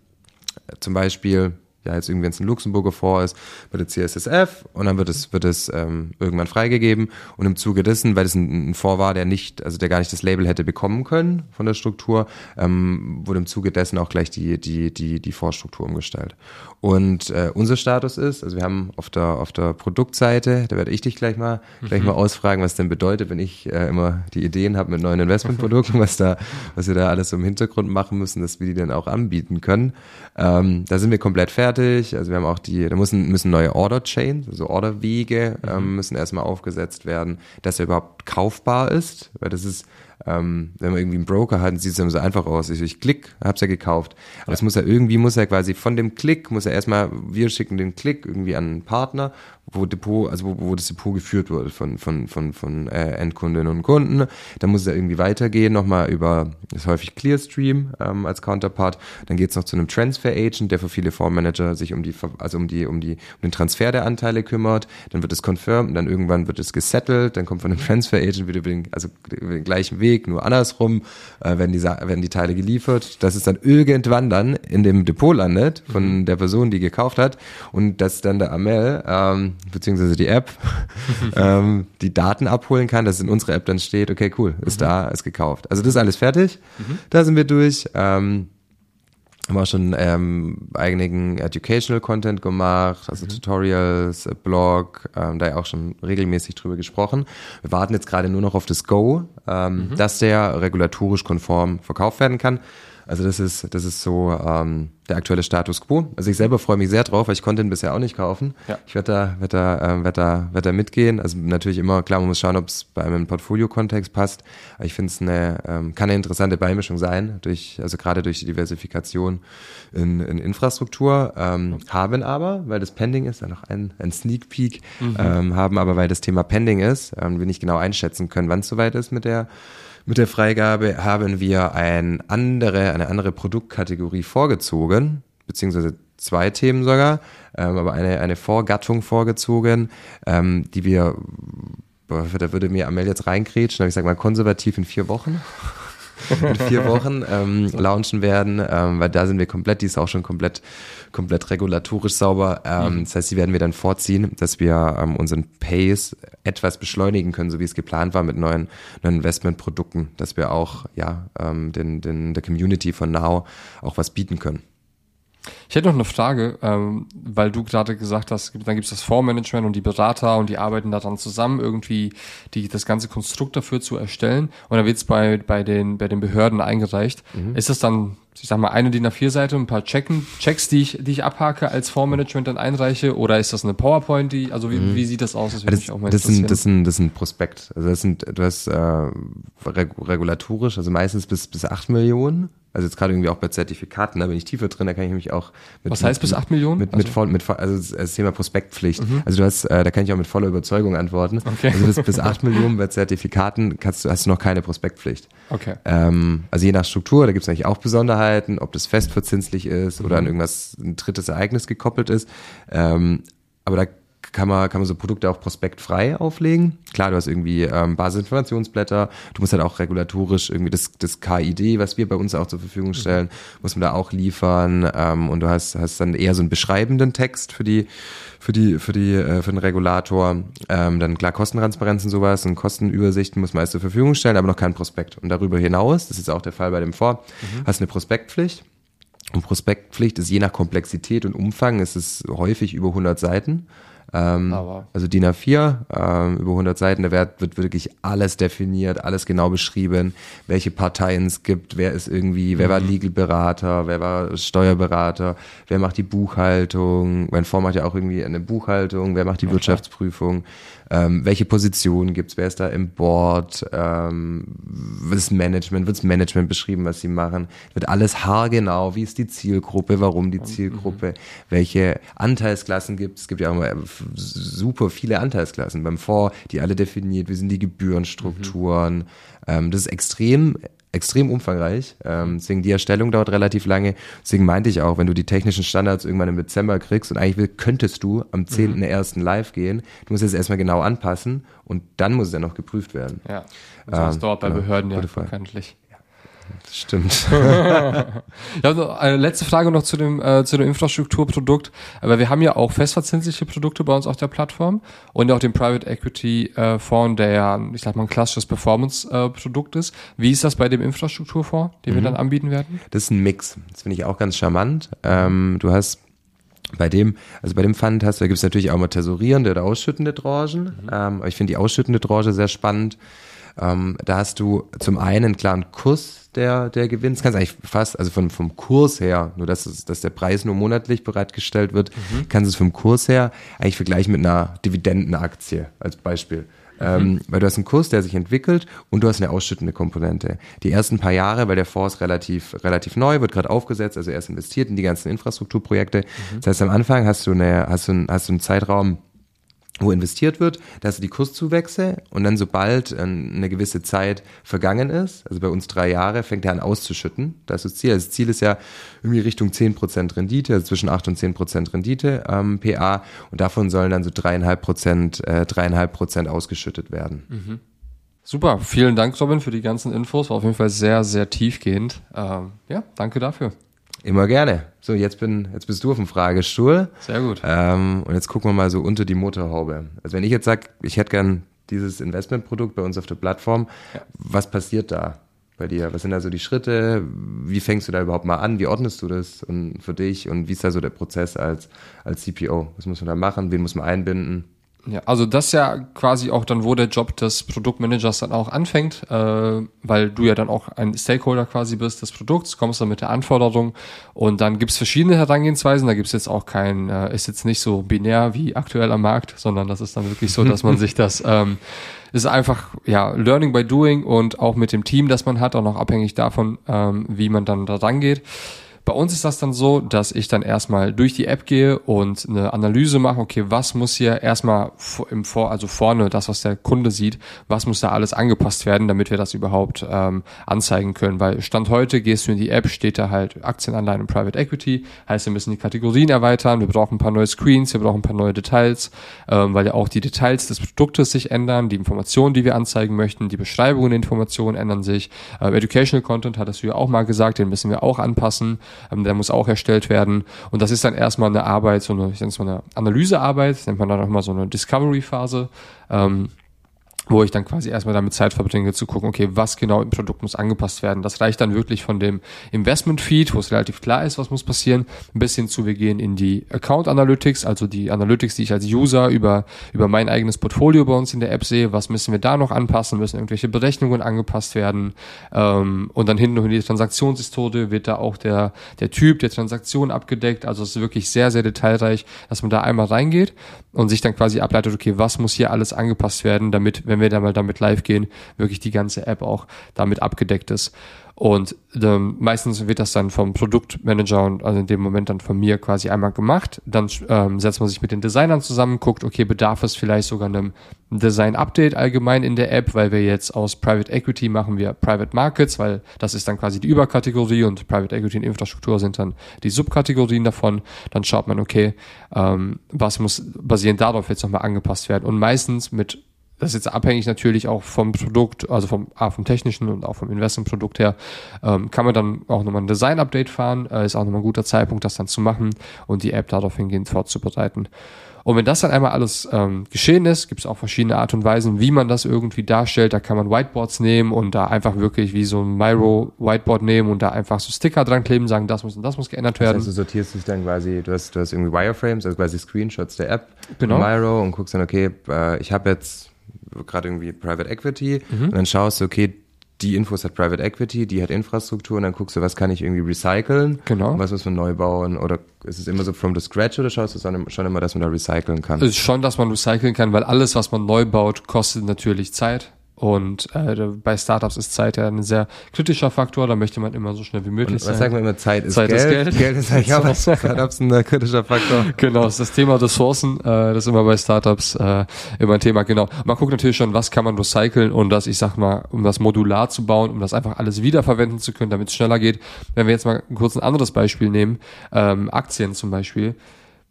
Speaker 1: zum Beispiel ja jetzt irgendwie, wenn es ein Luxemburger Fonds ist, wird es CSSF und dann wird es, wird es ähm, irgendwann freigegeben und im Zuge dessen, weil es ein, ein Fonds war, der nicht, also der gar nicht das Label hätte bekommen können von der Struktur, ähm, wurde im Zuge dessen auch gleich die, die, die, die Fondsstruktur umgestellt. Und äh, unser Status ist, also wir haben auf der, auf der Produktseite, da werde ich dich gleich mal, mhm. gleich mal ausfragen, was denn bedeutet, wenn ich äh, immer die Ideen habe mit neuen Investmentprodukten, was da, was wir da alles im Hintergrund machen müssen, dass wir die dann auch anbieten können. Ähm, da sind wir komplett fertig. Also wir haben auch die, da müssen, müssen neue Order Chains, also Orderwege, ähm, mhm. müssen erstmal aufgesetzt werden, dass er überhaupt kaufbar ist, weil das ist ähm, wenn man irgendwie einen Broker hat, sieht es immer so einfach aus. Ich, ich klick, hab's ja gekauft. Aber es muss ja irgendwie, muss er quasi von dem Klick, muss er erstmal, wir schicken den Klick irgendwie an einen Partner wo Depot, also wo, wo das Depot geführt wurde von, von, von, von äh, Endkundinnen und Kunden. Dann muss es ja irgendwie weitergehen, nochmal über, das ist häufig Clearstream ähm, als Counterpart. Dann geht es noch zu einem Transfer Agent, der für viele Fondsmanager sich um die, also um die, um die, um den Transfer der Anteile kümmert. Dann wird es confirmed, dann irgendwann wird es gesettelt, dann kommt von dem Transfer Agent wieder über den, also über den gleichen Weg Weg, nur andersrum, äh, werden, die, werden die Teile geliefert, dass es dann irgendwann dann in dem Depot landet von mhm. der Person, die gekauft hat und dass dann der Amel, ähm, beziehungsweise die App, [LAUGHS] ähm, die Daten abholen kann, dass in unserer App dann steht, okay, cool, ist mhm. da, ist gekauft. Also das ist alles fertig, mhm. da sind wir durch. Ähm, haben auch schon ähm, eigenen Educational Content gemacht, also mhm. Tutorials, äh, Blog, ähm, da ja auch schon regelmäßig drüber gesprochen. Wir warten jetzt gerade nur noch auf das Go, ähm, mhm. dass der regulatorisch konform verkauft werden kann. Also das ist, das ist so ähm, der aktuelle Status quo. Also ich selber freue mich sehr drauf, weil ich konnte ihn bisher auch nicht kaufen. Ja. Ich werde da, werd da, äh, werd da, werd da mitgehen. Also natürlich immer, klar, man muss schauen, ob es bei einem Portfolio-Kontext passt. Aber ich finde es eine, ähm, kann eine interessante Beimischung sein, durch, also gerade durch die Diversifikation in, in Infrastruktur. Ähm, haben aber, weil das Pending ist, ja noch ein, ein Sneak Peek, mhm. ähm, haben aber, weil das Thema Pending ist, ähm, wir nicht genau einschätzen können, wann es soweit ist mit der mit der Freigabe haben wir ein andere, eine andere Produktkategorie vorgezogen, beziehungsweise zwei Themen sogar, ähm, aber eine, eine Vorgattung vorgezogen, ähm, die wir, da würde mir Amel jetzt reingrätschen, aber ich sage mal konservativ in vier Wochen [LAUGHS] in vier Wochen ähm, launchen werden, ähm, weil da sind wir komplett, die ist auch schon komplett, komplett regulatorisch sauber. Ähm, mhm. Das heißt, die werden wir dann vorziehen, dass wir ähm, unseren Pace etwas beschleunigen können, so wie es geplant war mit neuen, neuen Investmentprodukten, dass wir auch ja ähm, den, den, der Community von Now auch was bieten können.
Speaker 2: Ich hätte noch eine Frage, ähm, weil du gerade gesagt hast, dann gibt es das Fondsmanagement und die Berater und die arbeiten daran zusammen, irgendwie die, das ganze Konstrukt dafür zu erstellen. Und dann wird es bei, bei, den, bei den Behörden eingereicht. Mhm. Ist das dann, ich sag mal, eine DIN A4-Seite, ein paar Checken, Checks, die ich, die ich abhake als Fondsmanagement dann einreiche? Oder ist das eine PowerPoint, die, also wie, mhm. wie sieht das aus?
Speaker 1: Das, das, das, das, sind, das, sind, das sind Prospekt. Also das sind, du hast äh, regulatorisch, also meistens bis, bis acht Millionen also jetzt gerade irgendwie auch bei Zertifikaten, da bin ich tiefer drin, da kann ich mich auch
Speaker 2: mit, Was heißt
Speaker 1: mit,
Speaker 2: bis acht Millionen?
Speaker 1: Mit, mit, also, voll, mit, also das Thema Prospektpflicht. Mhm. Also du hast, äh, da kann ich auch mit voller Überzeugung antworten. Okay. Also bis, bis acht [LAUGHS] Millionen bei Zertifikaten kannst du, hast du noch keine Prospektpflicht.
Speaker 2: Okay.
Speaker 1: Ähm, also je nach Struktur, da gibt es eigentlich auch Besonderheiten, ob das festverzinslich ist mhm. oder an irgendwas ein drittes Ereignis gekoppelt ist. Ähm, aber da kann man, kann man so Produkte auch prospektfrei auflegen. Klar, du hast irgendwie ähm, Basisinformationsblätter, du musst halt auch regulatorisch irgendwie das, das KID, was wir bei uns auch zur Verfügung stellen, mhm. muss man da auch liefern ähm, und du hast, hast dann eher so einen beschreibenden Text für die, für die, für die, äh, für den Regulator. Ähm, dann klar Kostentransparenz und sowas und Kostenübersichten muss man alles zur Verfügung stellen, aber noch kein Prospekt. Und darüber hinaus, das ist auch der Fall bei dem Fonds, mhm. hast eine Prospektpflicht. Und Prospektpflicht ist je nach Komplexität und Umfang, ist es häufig über 100 Seiten. Ähm, also DIN A4, ähm, über 100 Seiten, da wird, wird wirklich alles definiert, alles genau beschrieben, welche Parteien es gibt, wer ist irgendwie, wer mhm. war Legal-Berater, wer war Steuerberater, wer macht die Buchhaltung, mein Fonds macht ja auch irgendwie eine Buchhaltung, wer macht die ja, Wirtschaftsprüfung, ähm, welche Positionen gibt's, wer ist da im Board, ähm, das Management, wirds Management beschrieben, was sie machen, wird alles haargenau, wie ist die Zielgruppe, warum die mhm. Zielgruppe, welche Anteilsklassen gibt es, gibt ja auch immer super viele Anteilsklassen. Beim Fonds, die alle definiert, wie sind die Gebührenstrukturen, mhm. ähm, das ist extrem extrem umfangreich. Ähm, deswegen die Erstellung dauert relativ lange. Deswegen meinte ich auch, wenn du die technischen Standards irgendwann im Dezember kriegst und eigentlich will, könntest du am 10.01. Mhm. live gehen, du musst es erstmal genau anpassen und dann muss es ja noch geprüft werden.
Speaker 2: Ja, das ähm, dauert bei Behörden ja bekanntlich.
Speaker 1: Das stimmt. [LAUGHS]
Speaker 2: ja, eine letzte Frage noch zu dem, äh, zu dem Infrastrukturprodukt. Aber wir haben ja auch festverzinsliche Produkte bei uns auf der Plattform und auch den Private Equity äh, Fonds, der ja, ich sag mal, ein klassisches Performance-Produkt äh, ist. Wie ist das bei dem Infrastrukturfonds, den mhm. wir dann anbieten werden?
Speaker 1: Das ist ein Mix. Das finde ich auch ganz charmant. Ähm, du hast bei dem, also bei dem Fund hast du, da gibt es natürlich auch mal tesorierende oder ausschüttende Tranchen. Mhm. Ähm, aber ich finde die ausschüttende Tranche sehr spannend. Ähm, da hast du zum einen einen klaren Kurs der, der Gewinn. Das kannst du eigentlich fast, also von, vom Kurs her, nur dass, es, dass der Preis nur monatlich bereitgestellt wird, mhm. kannst du es vom Kurs her eigentlich vergleichen mit einer Dividendenaktie als Beispiel. Mhm. Ähm, weil du hast einen Kurs, der sich entwickelt und du hast eine ausschüttende Komponente. Die ersten paar Jahre, weil der Fonds relativ, relativ neu, wird gerade aufgesetzt, also erst investiert in die ganzen Infrastrukturprojekte. Mhm. Das heißt, am Anfang hast du eine, hast du einen, hast du einen Zeitraum, wo investiert wird, da hast du die Kurszuwächse und dann sobald äh, eine gewisse Zeit vergangen ist, also bei uns drei Jahre, fängt er an auszuschütten. Das ist das Ziel. Also das Ziel ist ja irgendwie Richtung 10% Rendite, also zwischen 8 und 10% Rendite ähm, PA und davon sollen dann so dreieinhalb Prozent, äh, dreieinhalb Prozent ausgeschüttet werden. Mhm.
Speaker 2: Super, vielen Dank, Robin, für die ganzen Infos. War auf jeden Fall sehr, sehr tiefgehend. Ähm, ja, danke dafür.
Speaker 1: Immer gerne. So, jetzt bin, jetzt bist du auf dem Fragestuhl.
Speaker 2: Sehr gut.
Speaker 1: Ähm, und jetzt gucken wir mal so unter die Motorhaube. Also wenn ich jetzt sage, ich hätte gern dieses Investmentprodukt bei uns auf der Plattform, ja. was passiert da bei dir? Was sind da so die Schritte? Wie fängst du da überhaupt mal an? Wie ordnest du das und für dich? Und wie ist da so der Prozess als, als CPO? Was muss man da machen? Wen muss man einbinden?
Speaker 2: Ja, also das ist ja quasi auch dann, wo der Job des Produktmanagers dann auch anfängt, äh, weil du ja dann auch ein Stakeholder quasi bist des Produkts, kommst dann mit der Anforderung und dann gibt's verschiedene Herangehensweisen. Da gibt's jetzt auch kein, äh, ist jetzt nicht so binär wie aktuell am Markt, sondern das ist dann wirklich so, dass man [LAUGHS] sich das ähm, ist einfach ja Learning by Doing und auch mit dem Team, das man hat, auch noch abhängig davon, ähm, wie man dann da rangeht. Bei uns ist das dann so, dass ich dann erstmal durch die App gehe und eine Analyse mache, okay, was muss hier erstmal im Vor, also vorne, das, was der Kunde sieht, was muss da alles angepasst werden, damit wir das überhaupt ähm, anzeigen können. Weil Stand heute gehst du in die App, steht da halt Aktienanleihen und Private Equity, heißt, wir müssen die Kategorien erweitern, wir brauchen ein paar neue Screens, wir brauchen ein paar neue Details, ähm, weil ja auch die Details des Produktes sich ändern, die Informationen, die wir anzeigen möchten, die Beschreibungen der Informationen ändern sich. Äh, Educational Content hattest du ja auch mal gesagt, den müssen wir auch anpassen ähm, der muss auch erstellt werden. Und das ist dann erstmal eine Arbeit, so eine, ich nenne es mal eine Analysearbeit, nennt man dann auch mal so eine Discovery-Phase. Ähm, wo ich dann quasi erstmal damit Zeit verbringe zu gucken, okay, was genau im Produkt muss angepasst werden. Das reicht dann wirklich von dem Investment Feed, wo es relativ klar ist, was muss passieren, ein bisschen zu, wir gehen in die Account Analytics, also die Analytics, die ich als User über, über mein eigenes Portfolio bei uns in der App sehe, was müssen wir da noch anpassen, müssen irgendwelche Berechnungen angepasst werden, ähm, und dann hinten in die Transaktionshistorie wird da auch der, der Typ der Transaktion abgedeckt, also es ist wirklich sehr, sehr detailreich, dass man da einmal reingeht und sich dann quasi ableitet, okay, was muss hier alles angepasst werden, damit, wenn wir dann mal damit live gehen, wirklich die ganze App auch damit abgedeckt ist. Und ähm, meistens wird das dann vom Produktmanager und also in dem Moment dann von mir quasi einmal gemacht. Dann ähm, setzt man sich mit den Designern zusammen, guckt, okay, bedarf es vielleicht sogar einem Design-Update allgemein in der App, weil wir jetzt aus Private Equity machen wir Private Markets, weil das ist dann quasi die Überkategorie und Private Equity und Infrastruktur sind dann die Subkategorien davon. Dann schaut man, okay, ähm, was muss basierend darauf jetzt nochmal angepasst werden. Und meistens mit das ist jetzt abhängig natürlich auch vom Produkt, also vom, ah, vom technischen und auch vom Investmentprodukt her, ähm, kann man dann auch nochmal ein Design-Update fahren, äh, ist auch nochmal ein guter Zeitpunkt, das dann zu machen und die App darauf hingehend vorzubereiten. Und wenn das dann einmal alles ähm, geschehen ist, gibt es auch verschiedene Art und Weisen, wie man das irgendwie darstellt. Da kann man Whiteboards nehmen und da einfach wirklich wie so ein Miro Whiteboard nehmen und da einfach so Sticker dran kleben, sagen, das muss und das muss geändert werden. Das
Speaker 1: heißt, du sortierst dich dann quasi, du hast, du hast irgendwie Wireframes, also quasi Screenshots der App, genau. Miro und guckst dann, okay, äh, ich habe jetzt gerade irgendwie Private Equity mhm. und dann schaust du, okay, die Infos hat Private Equity, die hat Infrastruktur und dann guckst du, was kann ich irgendwie recyceln?
Speaker 2: Genau.
Speaker 1: Was muss man neu bauen? Oder ist es immer so from the scratch oder schaust du schon immer, dass man da recyceln kann?
Speaker 2: Es ist schon, dass man recyceln kann, weil alles, was man neu baut, kostet natürlich Zeit. Und äh, bei Startups ist Zeit ja ein sehr kritischer Faktor, da möchte man immer so schnell wie möglich
Speaker 1: und
Speaker 2: sein.
Speaker 1: Was sagen wir immer, Zeit ist
Speaker 2: Zeit
Speaker 1: Geld.
Speaker 2: Ist Geld.
Speaker 1: Geld ist eigentlich auch bei Startups ein kritischer Faktor. [LAUGHS]
Speaker 2: Genau, das ist das Thema Ressourcen, äh, das ist immer bei Startups äh, immer ein Thema, genau. Man guckt natürlich schon, was kann man recyceln und das, ich sag mal, um das modular zu bauen, um das einfach alles wiederverwenden zu können, damit es schneller geht. Wenn wir jetzt mal kurz ein anderes Beispiel nehmen, ähm, Aktien zum Beispiel,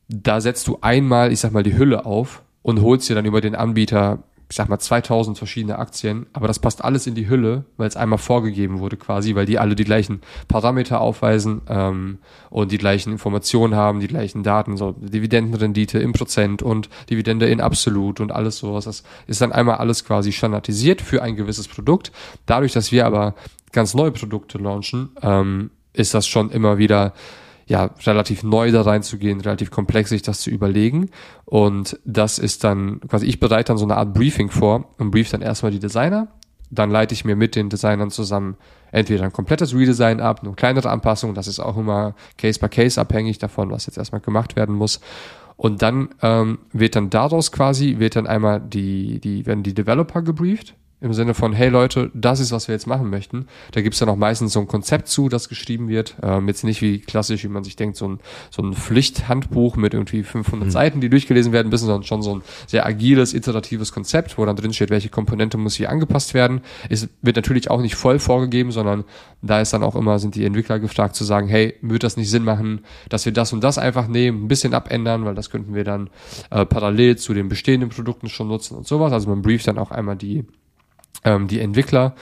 Speaker 2: da setzt du einmal, ich sag mal, die Hülle auf und holst dir dann über den Anbieter ich sag mal 2000 verschiedene Aktien, aber das passt alles in die Hülle, weil es einmal vorgegeben wurde quasi, weil die alle die gleichen Parameter aufweisen ähm, und die gleichen Informationen haben, die gleichen Daten, so Dividendenrendite im Prozent und Dividende in Absolut und alles sowas. Das ist dann einmal alles quasi standardisiert für ein gewisses Produkt. Dadurch, dass wir aber ganz neue Produkte launchen, ähm, ist das schon immer wieder ja, relativ neu da reinzugehen, relativ komplex sich das zu überlegen. Und das ist dann, quasi ich bereite dann so eine Art Briefing vor und brief dann erstmal die Designer. Dann leite ich mir mit den Designern zusammen entweder ein komplettes Redesign ab, nur kleinere Anpassungen. Das ist auch immer Case by Case abhängig davon, was jetzt erstmal gemacht werden muss. Und dann ähm, wird dann daraus quasi, wird dann einmal die, die, werden die Developer gebrieft im Sinne von, hey Leute, das ist, was wir jetzt machen möchten. Da gibt's dann auch meistens so ein Konzept zu, das geschrieben wird. Ähm, jetzt nicht wie klassisch, wie man sich denkt, so ein, so ein Pflichthandbuch mit irgendwie 500 mhm. Seiten, die durchgelesen werden müssen, sondern schon so ein sehr agiles, iteratives Konzept, wo dann drin steht, welche Komponente muss hier angepasst werden. Es wird natürlich auch nicht voll vorgegeben, sondern da ist dann auch immer, sind die Entwickler gefragt zu sagen, hey, würde das nicht Sinn machen, dass wir das und das einfach nehmen, ein bisschen abändern, weil das könnten wir dann äh, parallel zu den bestehenden Produkten schon nutzen und sowas. Also man brieft dann auch einmal die ähm, die Entwickler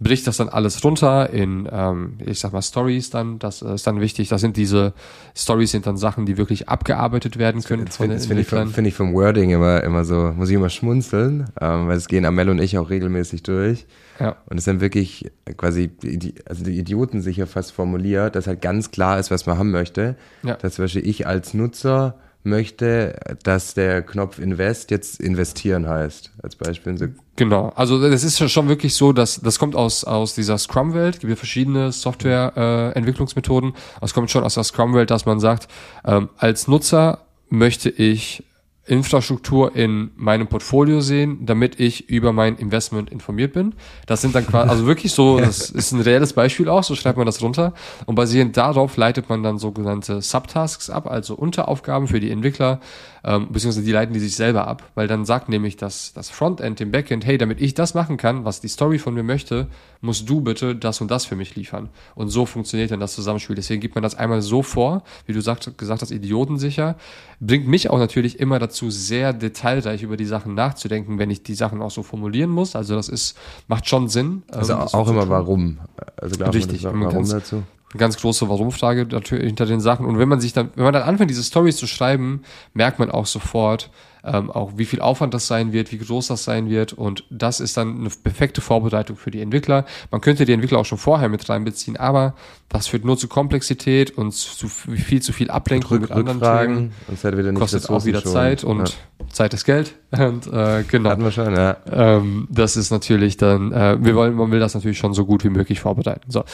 Speaker 2: bricht das dann alles runter in, ähm, ich sag mal, Stories dann. Das ist dann wichtig. Das sind diese Stories sind dann Sachen, die wirklich abgearbeitet werden können.
Speaker 1: Das finde find ich, vom, find ich vom Wording immer, immer so, muss ich immer schmunzeln, ähm, weil es gehen Amel und ich auch regelmäßig durch. Ja. Und es sind wirklich quasi, die, also die Idioten sicher fast formuliert, dass halt ganz klar ist, was man haben möchte. Ja. Dass zum Beispiel ich als Nutzer möchte, dass der Knopf Invest jetzt investieren heißt, als Beispiel.
Speaker 2: Genau, also das ist schon wirklich so, dass das kommt aus aus dieser Scrum-Welt, gibt ja verschiedene Software-Entwicklungsmethoden. Äh, es kommt schon aus der Scrum-Welt, dass man sagt, ähm, als Nutzer möchte ich Infrastruktur in meinem Portfolio sehen, damit ich über mein Investment informiert bin. Das sind dann quasi, also wirklich so, [LAUGHS] das ist ein reelles Beispiel auch, so schreibt man das runter. Und basierend darauf leitet man dann sogenannte Subtasks ab, also Unteraufgaben für die Entwickler, ähm, beziehungsweise die leiten die sich selber ab, weil dann sagt nämlich das, das Frontend dem Backend, hey, damit ich das machen kann, was die Story von mir möchte, musst du bitte das und das für mich liefern. Und so funktioniert dann das Zusammenspiel. Deswegen gibt man das einmal so vor, wie du sagt, gesagt hast, idiotensicher. Bringt mich auch natürlich immer dazu, sehr detailreich über die Sachen nachzudenken, wenn ich die Sachen auch so formulieren muss. Also das ist, macht schon Sinn.
Speaker 1: Also ähm, auch immer warum.
Speaker 2: Also Richtig, warum dazu? Eine ganz große Warum-Frage hinter den Sachen. Und wenn man sich dann, wenn man dann anfängt, diese Stories zu schreiben, merkt man auch sofort, ähm, auch wie viel Aufwand das sein wird, wie groß das sein wird. Und das ist dann eine perfekte Vorbereitung für die Entwickler. Man könnte die Entwickler auch schon vorher mit reinbeziehen, aber das führt nur zu Komplexität und zu viel zu viel Ablenkung Rück,
Speaker 1: mit anderen Themen.
Speaker 2: Und Zeit wieder nicht kostet auch wieder schon. Zeit und ja. Zeit ist Geld. [LAUGHS] Und, äh, genau.
Speaker 1: Hatten wir schon, ja.
Speaker 2: Ähm, das ist natürlich dann, äh, wir wollen, man will das natürlich schon so gut wie möglich vorbereiten. So,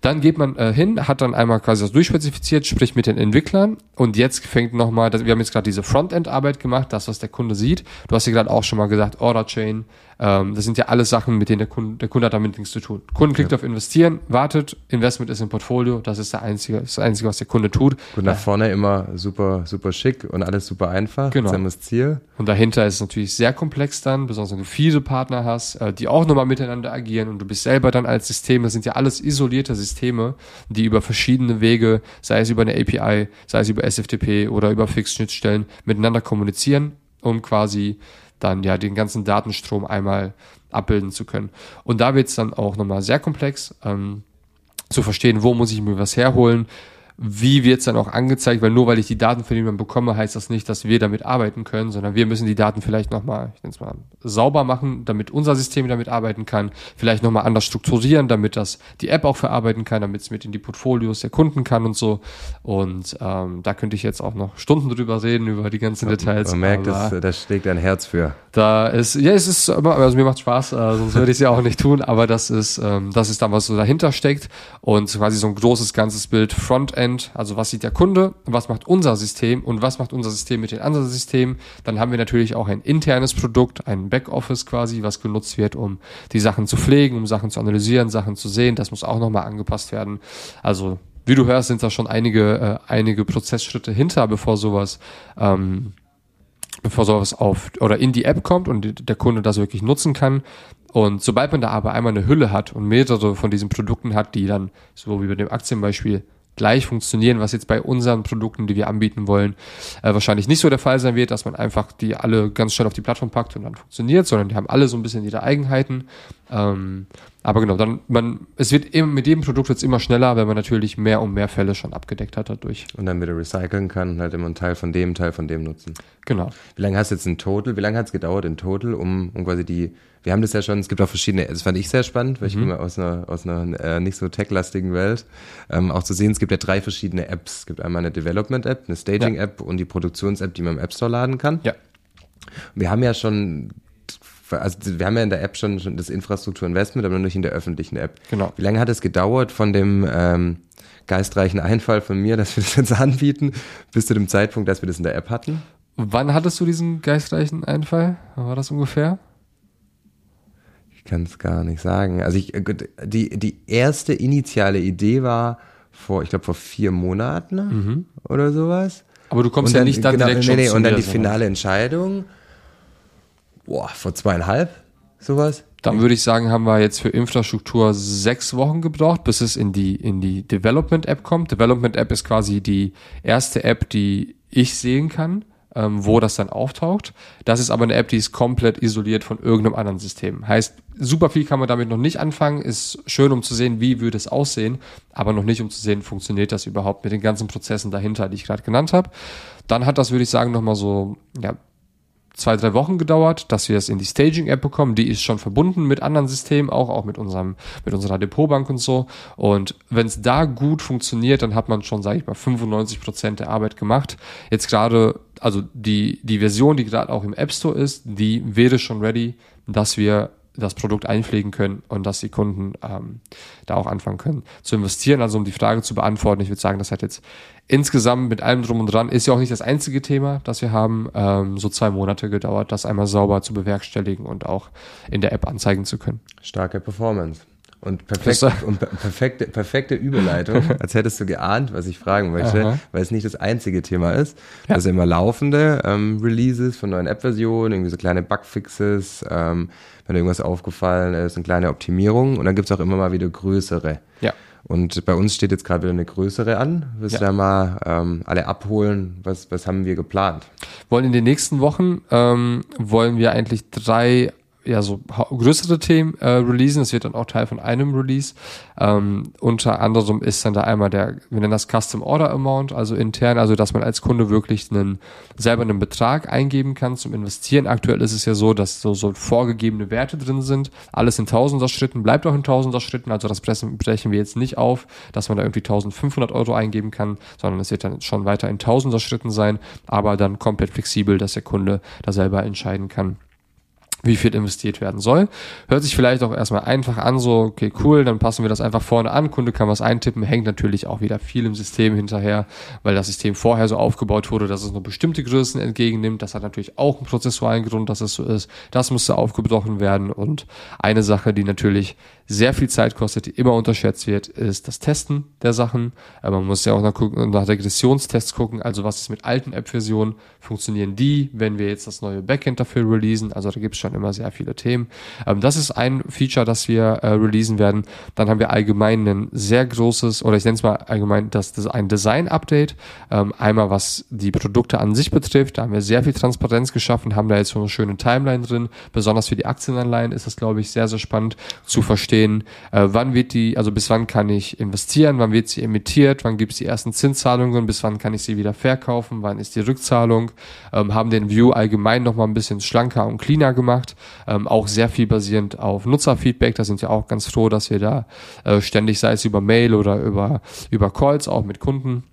Speaker 2: dann geht man äh, hin, hat dann einmal quasi das durchspezifiziert, spricht mit den Entwicklern und jetzt fängt nochmal, wir haben jetzt gerade diese Frontend-Arbeit gemacht, das was der Kunde sieht. Du hast ja gerade auch schon mal gesagt, Order Chain, ähm, das sind ja alles Sachen, mit denen der Kunde, der Kunde hat damit nichts zu tun. Kunde klickt ja. auf Investieren, wartet, Investment ist im Portfolio, das ist der einzige, das Einzige, was der Kunde tut.
Speaker 1: Und nach vorne immer super, super schick und alles super einfach.
Speaker 2: Genau.
Speaker 1: Das ist das Ziel.
Speaker 2: Und dahinter ist es natürlich sehr komplex dann, besonders wenn du viele Partner hast, äh, die auch nochmal miteinander agieren und du bist selber dann als System, das sind ja alles isolierte Systeme, die über verschiedene Wege, sei es über eine API, sei es über SFTP oder über Fix-Schnittstellen, miteinander kommunizieren, um quasi dann ja den ganzen Datenstrom einmal abbilden zu können. Und da wird es dann auch nochmal sehr komplex ähm, zu verstehen, wo muss ich mir was herholen, wie wird es dann auch angezeigt, weil nur weil ich die Daten von jemandem bekomme, heißt das nicht, dass wir damit arbeiten können, sondern wir müssen die Daten vielleicht nochmal, ich nenne es mal, sauber machen, damit unser System damit arbeiten kann, vielleicht nochmal anders strukturieren, damit das die App auch verarbeiten kann, damit es mit in die Portfolios der Kunden kann und so. Und ähm, da könnte ich jetzt auch noch Stunden drüber reden, über die ganzen Details.
Speaker 1: Man merkt, dass, da schlägt ein Herz für.
Speaker 2: Da ist, ja, es ist, also mir macht Spaß, äh, sonst würde ich es ja auch nicht tun, aber das ist, ähm, das ist dann, was so dahinter steckt und quasi so ein großes ganzes Bild Frontend Frontend, also was sieht der Kunde, was macht unser System und was macht unser System mit den anderen Systemen. Dann haben wir natürlich auch ein internes Produkt, ein Backoffice quasi, was genutzt wird, um die Sachen zu pflegen, um Sachen zu analysieren, Sachen zu sehen. Das muss auch nochmal angepasst werden. Also wie du hörst, sind da schon einige, äh, einige Prozessschritte hinter, bevor sowas ähm, bevor sowas auf oder in die App kommt und der Kunde das wirklich nutzen kann. Und sobald man da aber einmal eine Hülle hat und mehrere von diesen Produkten hat, die dann, so wie bei dem Aktienbeispiel, gleich funktionieren, was jetzt bei unseren Produkten, die wir anbieten wollen, äh, wahrscheinlich nicht so der Fall sein wird, dass man einfach die alle ganz schnell auf die Plattform packt und dann funktioniert, sondern die haben alle so ein bisschen ihre Eigenheiten. Ähm, aber genau, dann man, es wird eben mit jedem Produkt wird es immer schneller, wenn man natürlich mehr und mehr Fälle schon abgedeckt hat dadurch.
Speaker 1: Und dann wieder recyceln kann, halt immer einen Teil von dem, Teil von dem nutzen.
Speaker 2: Genau.
Speaker 1: Wie lange hast du jetzt in Total, wie lange hat es gedauert in Total, um, um quasi die wir haben das ja schon, es gibt auch verschiedene, das fand ich sehr spannend, weil ich mhm. komme aus einer, aus einer äh, nicht so tech-lastigen Welt, ähm, auch zu sehen, es gibt ja drei verschiedene Apps. Es gibt einmal eine Development-App, eine Staging-App ja. und die Produktions-App, die man im App Store laden kann.
Speaker 2: Ja.
Speaker 1: Wir haben ja schon also wir haben ja in der App schon, schon das Infrastrukturinvestment, aber noch nicht in der öffentlichen App.
Speaker 2: Genau.
Speaker 1: Wie lange hat es gedauert von dem ähm, geistreichen Einfall von mir, [LAUGHS] dass wir das jetzt anbieten, bis zu dem Zeitpunkt, dass wir das in der App hatten?
Speaker 2: Wann hattest du diesen geistreichen Einfall? Wann war das ungefähr?
Speaker 1: Ich kann es gar nicht sagen. Also ich, äh, die, die erste initiale Idee war vor, ich glaube, vor vier Monaten mhm. oder sowas.
Speaker 2: Aber du kommst dann, ja nicht dann genau, direkt nee, schon nee,
Speaker 1: Und dann die finale Entscheidung, boah, vor zweieinhalb, sowas.
Speaker 2: Dann würde ich sagen, haben wir jetzt für Infrastruktur sechs Wochen gebraucht, bis es in die, in die Development App kommt. Development App ist quasi die erste App, die ich sehen kann ähm, wo das dann auftaucht. Das ist aber eine App, die ist komplett isoliert von irgendeinem anderen System. Heißt, super viel kann man damit noch nicht anfangen. Ist schön, um zu sehen, wie würde es aussehen, aber noch nicht, um zu sehen, funktioniert das überhaupt mit den ganzen Prozessen dahinter, die ich gerade genannt habe. Dann hat das, würde ich sagen, nochmal so ja, zwei, drei Wochen gedauert, dass wir es in die Staging-App bekommen. Die ist schon verbunden mit anderen Systemen, auch, auch mit unserem, mit unserer Depotbank und so. Und wenn es da gut funktioniert, dann hat man schon, sage ich mal, 95 Prozent der Arbeit gemacht. Jetzt gerade, also die, die Version, die gerade auch im App Store ist, die wäre schon ready, dass wir das Produkt einpflegen können und dass die Kunden ähm, da auch anfangen können zu investieren. Also um die Frage zu beantworten, ich würde sagen, das hat jetzt insgesamt mit allem drum und dran, ist ja auch nicht das einzige Thema, das wir haben, ähm, so zwei Monate gedauert, das einmal sauber zu bewerkstelligen und auch in der App anzeigen zu können.
Speaker 1: Starke Performance. Und, perfekt, [LAUGHS] und perfekte, perfekte Überleitung, [LAUGHS] als hättest du geahnt, was ich fragen möchte, Aha. weil es nicht das einzige Thema ist. Ja. Das sind immer laufende ähm, Releases von neuen App-Versionen, irgendwie so kleine Bugfixes, ähm, wenn irgendwas aufgefallen ist, eine kleine Optimierung und dann gibt's auch immer mal wieder größere.
Speaker 2: Ja.
Speaker 1: Und bei uns steht jetzt gerade wieder eine größere an. Willst ja. du da mal ähm, alle abholen? Was, was haben wir geplant?
Speaker 2: Wollen in den nächsten Wochen ähm, wollen wir eigentlich drei ja so größere Themen äh, releasen. Es wird dann auch Teil von einem Release. Ähm, unter anderem ist dann da einmal der, wir nennen das Custom Order Amount, also intern, also dass man als Kunde wirklich einen, selber einen Betrag eingeben kann zum Investieren. Aktuell ist es ja so, dass so, so vorgegebene Werte drin sind. Alles in Tausender Schritten, bleibt auch in Tausender Schritten. Also das brechen wir jetzt nicht auf, dass man da irgendwie 1500 Euro eingeben kann, sondern es wird dann schon weiter in Tausender Schritten sein, aber dann komplett flexibel, dass der Kunde da selber entscheiden kann wie viel investiert werden soll. Hört sich vielleicht auch erstmal einfach an, so, okay, cool, dann passen wir das einfach vorne an, Kunde kann was eintippen, hängt natürlich auch wieder viel im System hinterher, weil das System vorher so aufgebaut wurde, dass es nur bestimmte Größen entgegennimmt. Das hat natürlich auch einen prozessualen Grund, dass es so ist. Das musste aufgebrochen werden und eine Sache, die natürlich sehr viel Zeit kostet, die immer unterschätzt wird, ist das Testen der Sachen. Aber man muss ja auch nach, nach Regressionstests gucken, also was ist mit alten App-Versionen, funktionieren die, wenn wir jetzt das neue Backend dafür releasen, also da gibt es schon immer sehr viele Themen. Ähm, das ist ein Feature, das wir äh, releasen werden. Dann haben wir allgemein ein sehr großes, oder ich nenne es mal allgemein, das, das ein Design-Update. Ähm, einmal was die Produkte an sich betrifft, da haben wir sehr viel Transparenz geschaffen, haben da jetzt so eine schöne Timeline drin. Besonders für die Aktienanleihen ist das, glaube ich, sehr, sehr spannend zu verstehen, verstehen, äh, wann wird die, also bis wann kann ich investieren, wann wird sie emittiert, wann gibt es die ersten Zinszahlungen, bis wann kann ich sie wieder verkaufen, wann ist die Rückzahlung, ähm, haben den View allgemein nochmal ein bisschen schlanker und cleaner gemacht, ähm, auch sehr viel basierend auf Nutzerfeedback, da sind wir auch ganz froh, dass wir da äh, ständig, sei es über Mail oder über, über Calls, auch mit Kunden,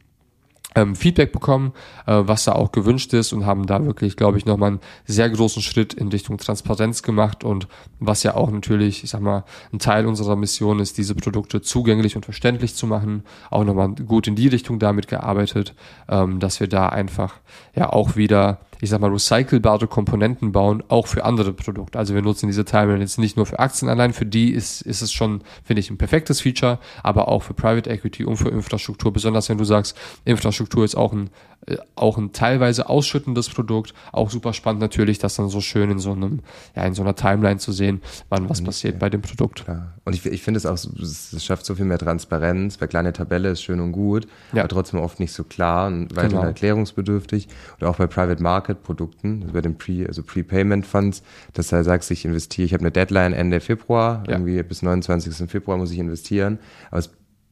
Speaker 2: ähm, Feedback bekommen, äh, was da auch gewünscht ist und haben da wirklich, glaube ich, nochmal einen sehr großen Schritt in Richtung Transparenz gemacht und was ja auch natürlich, ich sag mal, ein Teil unserer Mission ist, diese Produkte zugänglich und verständlich zu machen, auch nochmal gut in die Richtung damit gearbeitet, ähm, dass wir da einfach ja auch wieder ich sag mal, recycelbare Komponenten bauen, auch für andere Produkte. Also wir nutzen diese Timeline jetzt nicht nur für Aktien allein, für die ist, ist es schon, finde ich, ein perfektes Feature, aber auch für Private Equity und für Infrastruktur, besonders wenn du sagst, Infrastruktur ist auch ein auch ein teilweise ausschüttendes Produkt. Auch super spannend natürlich, das dann so schön in so einem, ja, in so einer Timeline zu sehen, wann was passiert ja. bei dem Produkt.
Speaker 1: Klar. Und ich, ich finde es auch, es schafft so viel mehr Transparenz, weil kleine Tabelle ist schön und gut, ja. aber trotzdem oft nicht so klar und weiterhin genau. erklärungsbedürftig. Und auch bei Private Market Produkten, also bei den Pre, also Prepayment Funds, dass du halt sagst, ich investiere, ich habe eine Deadline Ende Februar, ja. irgendwie bis 29. Februar muss ich investieren, aber es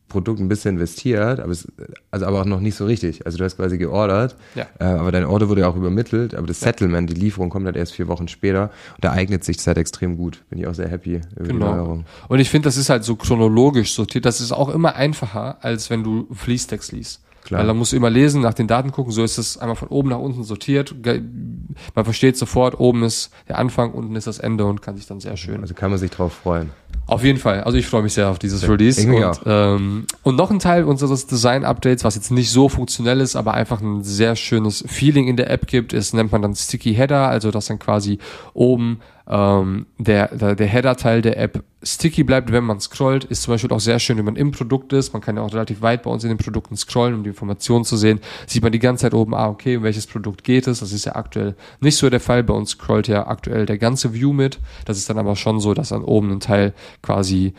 Speaker 1: Produkt ein bisschen investiert, aber es, also aber auch noch nicht so richtig. Also du hast quasi geordert, ja. äh, aber dein Order wurde ja auch übermittelt, aber das Settlement, die Lieferung kommt halt erst vier Wochen später und da eignet sich das halt extrem gut. Bin ich auch sehr happy
Speaker 2: über genau. die Neuerung. Und ich finde, das ist halt so chronologisch sortiert. Das ist auch immer einfacher, als wenn du Fließtext liest. Klar. Weil da musst du immer lesen, nach den Daten gucken, so ist es einmal von oben nach unten sortiert. Man versteht sofort, oben ist der Anfang, unten ist das Ende und kann sich dann sehr schön.
Speaker 1: Also kann man sich drauf freuen.
Speaker 2: Auf jeden Fall. Also ich freue mich sehr auf dieses Release. Und, ähm, und noch ein Teil unseres Design-Updates, was jetzt nicht so funktionell ist, aber einfach ein sehr schönes Feeling in der App gibt, ist, nennt man dann Sticky Header, also dass dann quasi oben ähm, der, der, der Header-Teil der App sticky bleibt, wenn man scrollt, ist zum Beispiel auch sehr schön, wenn man im Produkt ist. Man kann ja auch relativ weit bei uns in den Produkten scrollen, um die Informationen zu sehen. Sieht man die ganze Zeit oben, ah, okay, um welches Produkt geht es? Das ist ja aktuell nicht so der Fall. Bei uns scrollt ja aktuell der ganze View mit. Das ist dann aber schon so, dass dann oben ein Teil quasi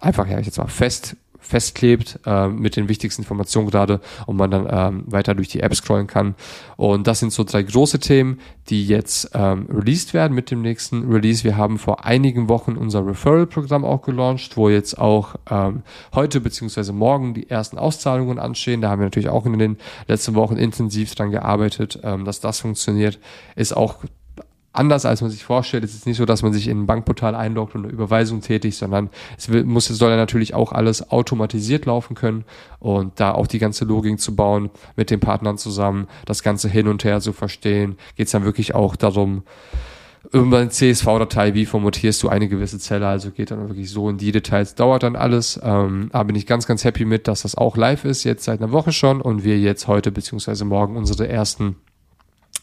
Speaker 2: einfach, ja, ich jetzt mal fest festklebt äh, mit den wichtigsten Informationen gerade und man dann ähm, weiter durch die App scrollen kann. Und das sind so drei große Themen, die jetzt ähm, released werden mit dem nächsten Release. Wir haben vor einigen Wochen unser Referral-Programm auch gelauncht, wo jetzt auch ähm, heute beziehungsweise morgen die ersten Auszahlungen anstehen. Da haben wir natürlich auch in den letzten Wochen intensiv dran gearbeitet, ähm, dass das funktioniert. Ist auch anders, als man sich vorstellt. Es ist nicht so, dass man sich in ein Bankportal einloggt und eine Überweisung tätigt, sondern es muss, soll ja natürlich auch alles automatisiert laufen können und da auch die ganze Logik zu bauen mit den Partnern zusammen, das Ganze hin und her zu verstehen, geht es dann wirklich auch darum, eine CSV-Datei, wie formatierst du eine gewisse Zelle, also geht dann wirklich so in die Details, dauert dann alles, ähm, aber bin ich ganz, ganz happy mit, dass das auch live ist, jetzt seit einer Woche schon und wir jetzt heute beziehungsweise morgen unsere ersten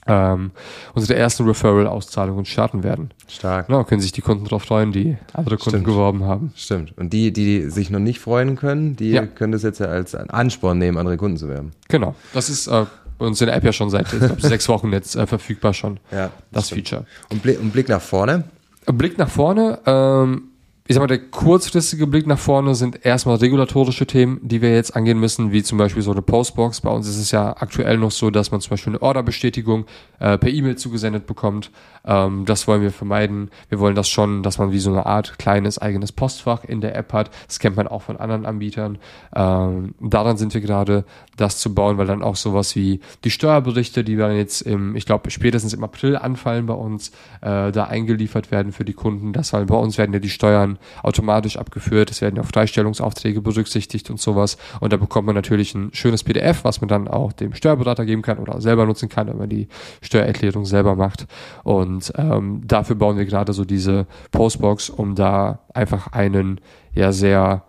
Speaker 2: ähm, unsere ersten Referral-Auszahlungen starten werden.
Speaker 1: Stark.
Speaker 2: Genau, können sich die Kunden darauf freuen, die andere Kunden
Speaker 1: Stimmt.
Speaker 2: geworben haben.
Speaker 1: Stimmt. Und die, die sich noch nicht freuen können, die
Speaker 2: Ja.
Speaker 1: können das jetzt ja als Ansporn nehmen, andere Kunden zu werben.
Speaker 2: Genau. Das ist äh, bei uns in der App ja schon seit ich glaub, sechs Wochen jetzt äh, verfügbar schon.
Speaker 1: Ja,
Speaker 2: Das
Speaker 1: stimmt.
Speaker 2: Feature.
Speaker 1: Und Blick, und Blick nach vorne.
Speaker 2: Blick nach vorne. Ähm, ich sag mal, der kurzfristige Blick nach vorne sind erstmal regulatorische Themen, die wir jetzt angehen müssen, wie zum Beispiel so eine Postbox. Bei uns ist es ja aktuell noch so, dass man zum Beispiel eine Orderbestätigung äh, per E-Mail zugesendet bekommt. Ähm, das wollen wir vermeiden. Wir wollen das schon, dass man wie so eine Art kleines eigenes Postfach in der App hat. Das kennt man auch von anderen Anbietern. Ähm, daran sind wir gerade, das zu bauen, weil dann auch sowas wie die Steuerberichte, die dann jetzt im, ich glaube, spätestens im April anfallen bei uns, äh, da eingeliefert werden für die Kunden. Das weil bei uns werden ja die Steuern automatisch abgeführt. Es werden auch Freistellungsaufträge berücksichtigt und sowas. Und da bekommt man natürlich ein schönes PDF, was man dann auch dem Steuerberater geben kann oder selber nutzen kann, wenn man die Steuererklärung selber macht. Und ähm, dafür bauen wir gerade so diese Postbox, um da einfach einen ja sehr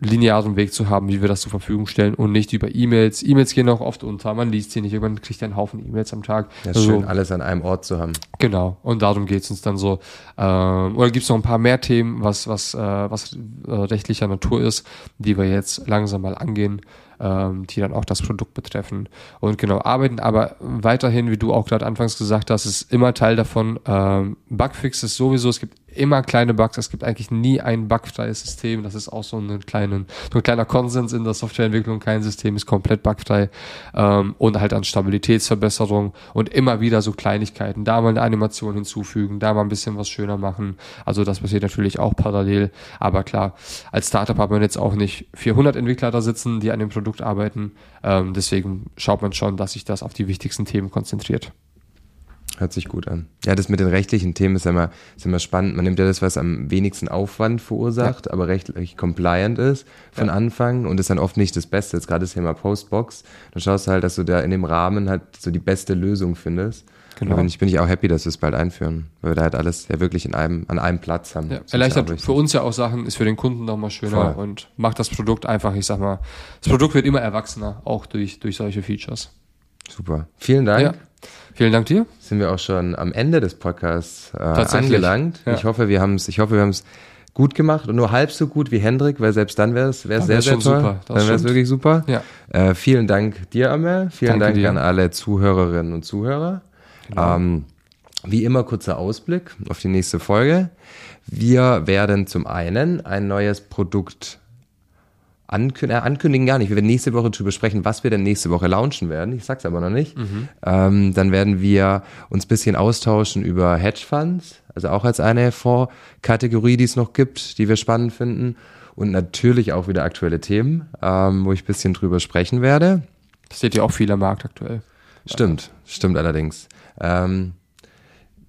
Speaker 2: linearen Weg zu haben, wie wir das zur Verfügung stellen und nicht über E-Mails. E-Mails gehen auch oft unter, man liest sie nicht, irgendwann kriegt er einen Haufen E-Mails am Tag.
Speaker 1: Ja, ist schön, alles an einem Ort zu haben.
Speaker 2: Genau, und darum geht's uns dann so. Ähm, oder gibt's noch ein paar mehr Themen, was, was, äh, was äh, rechtlicher Natur ist, die wir jetzt langsam mal angehen, ähm, die dann auch das Produkt betreffen. Und genau, arbeiten aber weiterhin, wie du auch gerade anfangs gesagt hast, ist immer Teil davon. Ähm, Bugfixes sowieso, es gibt immer kleine Bugs, es gibt eigentlich nie ein bugfreies System. Das ist auch so, einen kleinen, so ein kleiner Konsens in der Softwareentwicklung. Kein System ist komplett bugfrei. Ähm, und halt an Stabilitätsverbesserung und immer wieder so Kleinigkeiten. Da mal eine Animation hinzufügen, da mal ein bisschen was schöner machen. Also das passiert natürlich auch parallel. Aber klar, als Startup hat man jetzt auch nicht 400 Entwickler da sitzen, die an dem Produkt arbeiten. Ähm, deswegen schaut man schon, dass sich das auf die wichtigsten Themen konzentriert.
Speaker 1: Hört sich gut an. Ja, das mit den rechtlichen Themen ist ja immer, ist immer spannend. Man nimmt ja das, was am wenigsten Aufwand verursacht, aber rechtlich compliant ist von Anfang und ist dann oft nicht das Beste. Jetzt gerade das Thema Postbox. Dann schaust du halt, dass du da in dem Rahmen halt so die beste Lösung findest.
Speaker 2: Genau.
Speaker 1: Und bin ich bin ich auch happy, dass wir es bald einführen, weil wir da halt alles ja wirklich in einem, an einem Platz haben.
Speaker 2: Ja, erleichtert für uns ja auch Sachen, ist für den Kunden nochmal schöner
Speaker 1: Voll.
Speaker 2: und macht das Produkt einfach, ich sag mal, das Produkt wird immer erwachsener, auch durch, durch solche Features.
Speaker 1: Super. Vielen Dank.
Speaker 2: Ja. Vielen Dank dir.
Speaker 1: Sind wir auch schon am Ende des Podcasts äh, angelangt.
Speaker 2: Ja.
Speaker 1: Ich hoffe, wir haben es, ich hoffe, wir haben es gut gemacht und nur halb so gut wie Hendrik, weil selbst dann wäre es wäre
Speaker 2: Dann
Speaker 1: sehr, sehr toll.
Speaker 2: super. Das
Speaker 1: Dann wäre es wirklich super.
Speaker 2: Ja.
Speaker 1: Äh, vielen Dank dir, Amel. Vielen
Speaker 2: Danke
Speaker 1: Dank
Speaker 2: dir.
Speaker 1: an alle Zuhörerinnen und Zuhörer.
Speaker 2: Genau.
Speaker 1: Ähm, wie immer kurzer Ausblick auf die nächste Folge. Wir werden zum einen ein neues Produkt ankündigen, äh, ankündigen gar nicht. Wir werden nächste Woche darüber sprechen, was wir denn nächste Woche launchen werden. Ich sag's aber noch nicht. Ähm, dann werden wir uns ein bisschen austauschen über Hedgefonds, also auch als eine Fondskategorie, die es noch gibt, die wir spannend finden. Und natürlich auch wieder aktuelle Themen, ähm, wo ich ein bisschen drüber sprechen werde.
Speaker 2: Das seht ihr auch viel am Markt aktuell.
Speaker 1: Stimmt, stimmt allerdings. Ähm,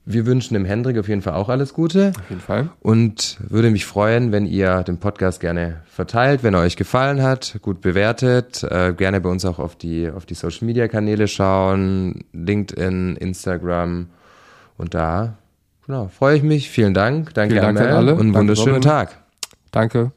Speaker 1: wir wünschen dem Hendrik auf jeden Fall auch alles Gute
Speaker 2: Auf jeden Fall.
Speaker 1: und würde mich freuen, wenn ihr den Podcast gerne verteilt, wenn er euch gefallen hat, gut bewertet, äh, gerne bei uns auch auf die, auf die Social Media Kanäle schauen, LinkedIn, Instagram und da, genau, freue ich mich. Vielen Dank. Danke
Speaker 2: Vielen Dank an alle.
Speaker 1: und einen wunderschönen. Tag.
Speaker 2: Danke.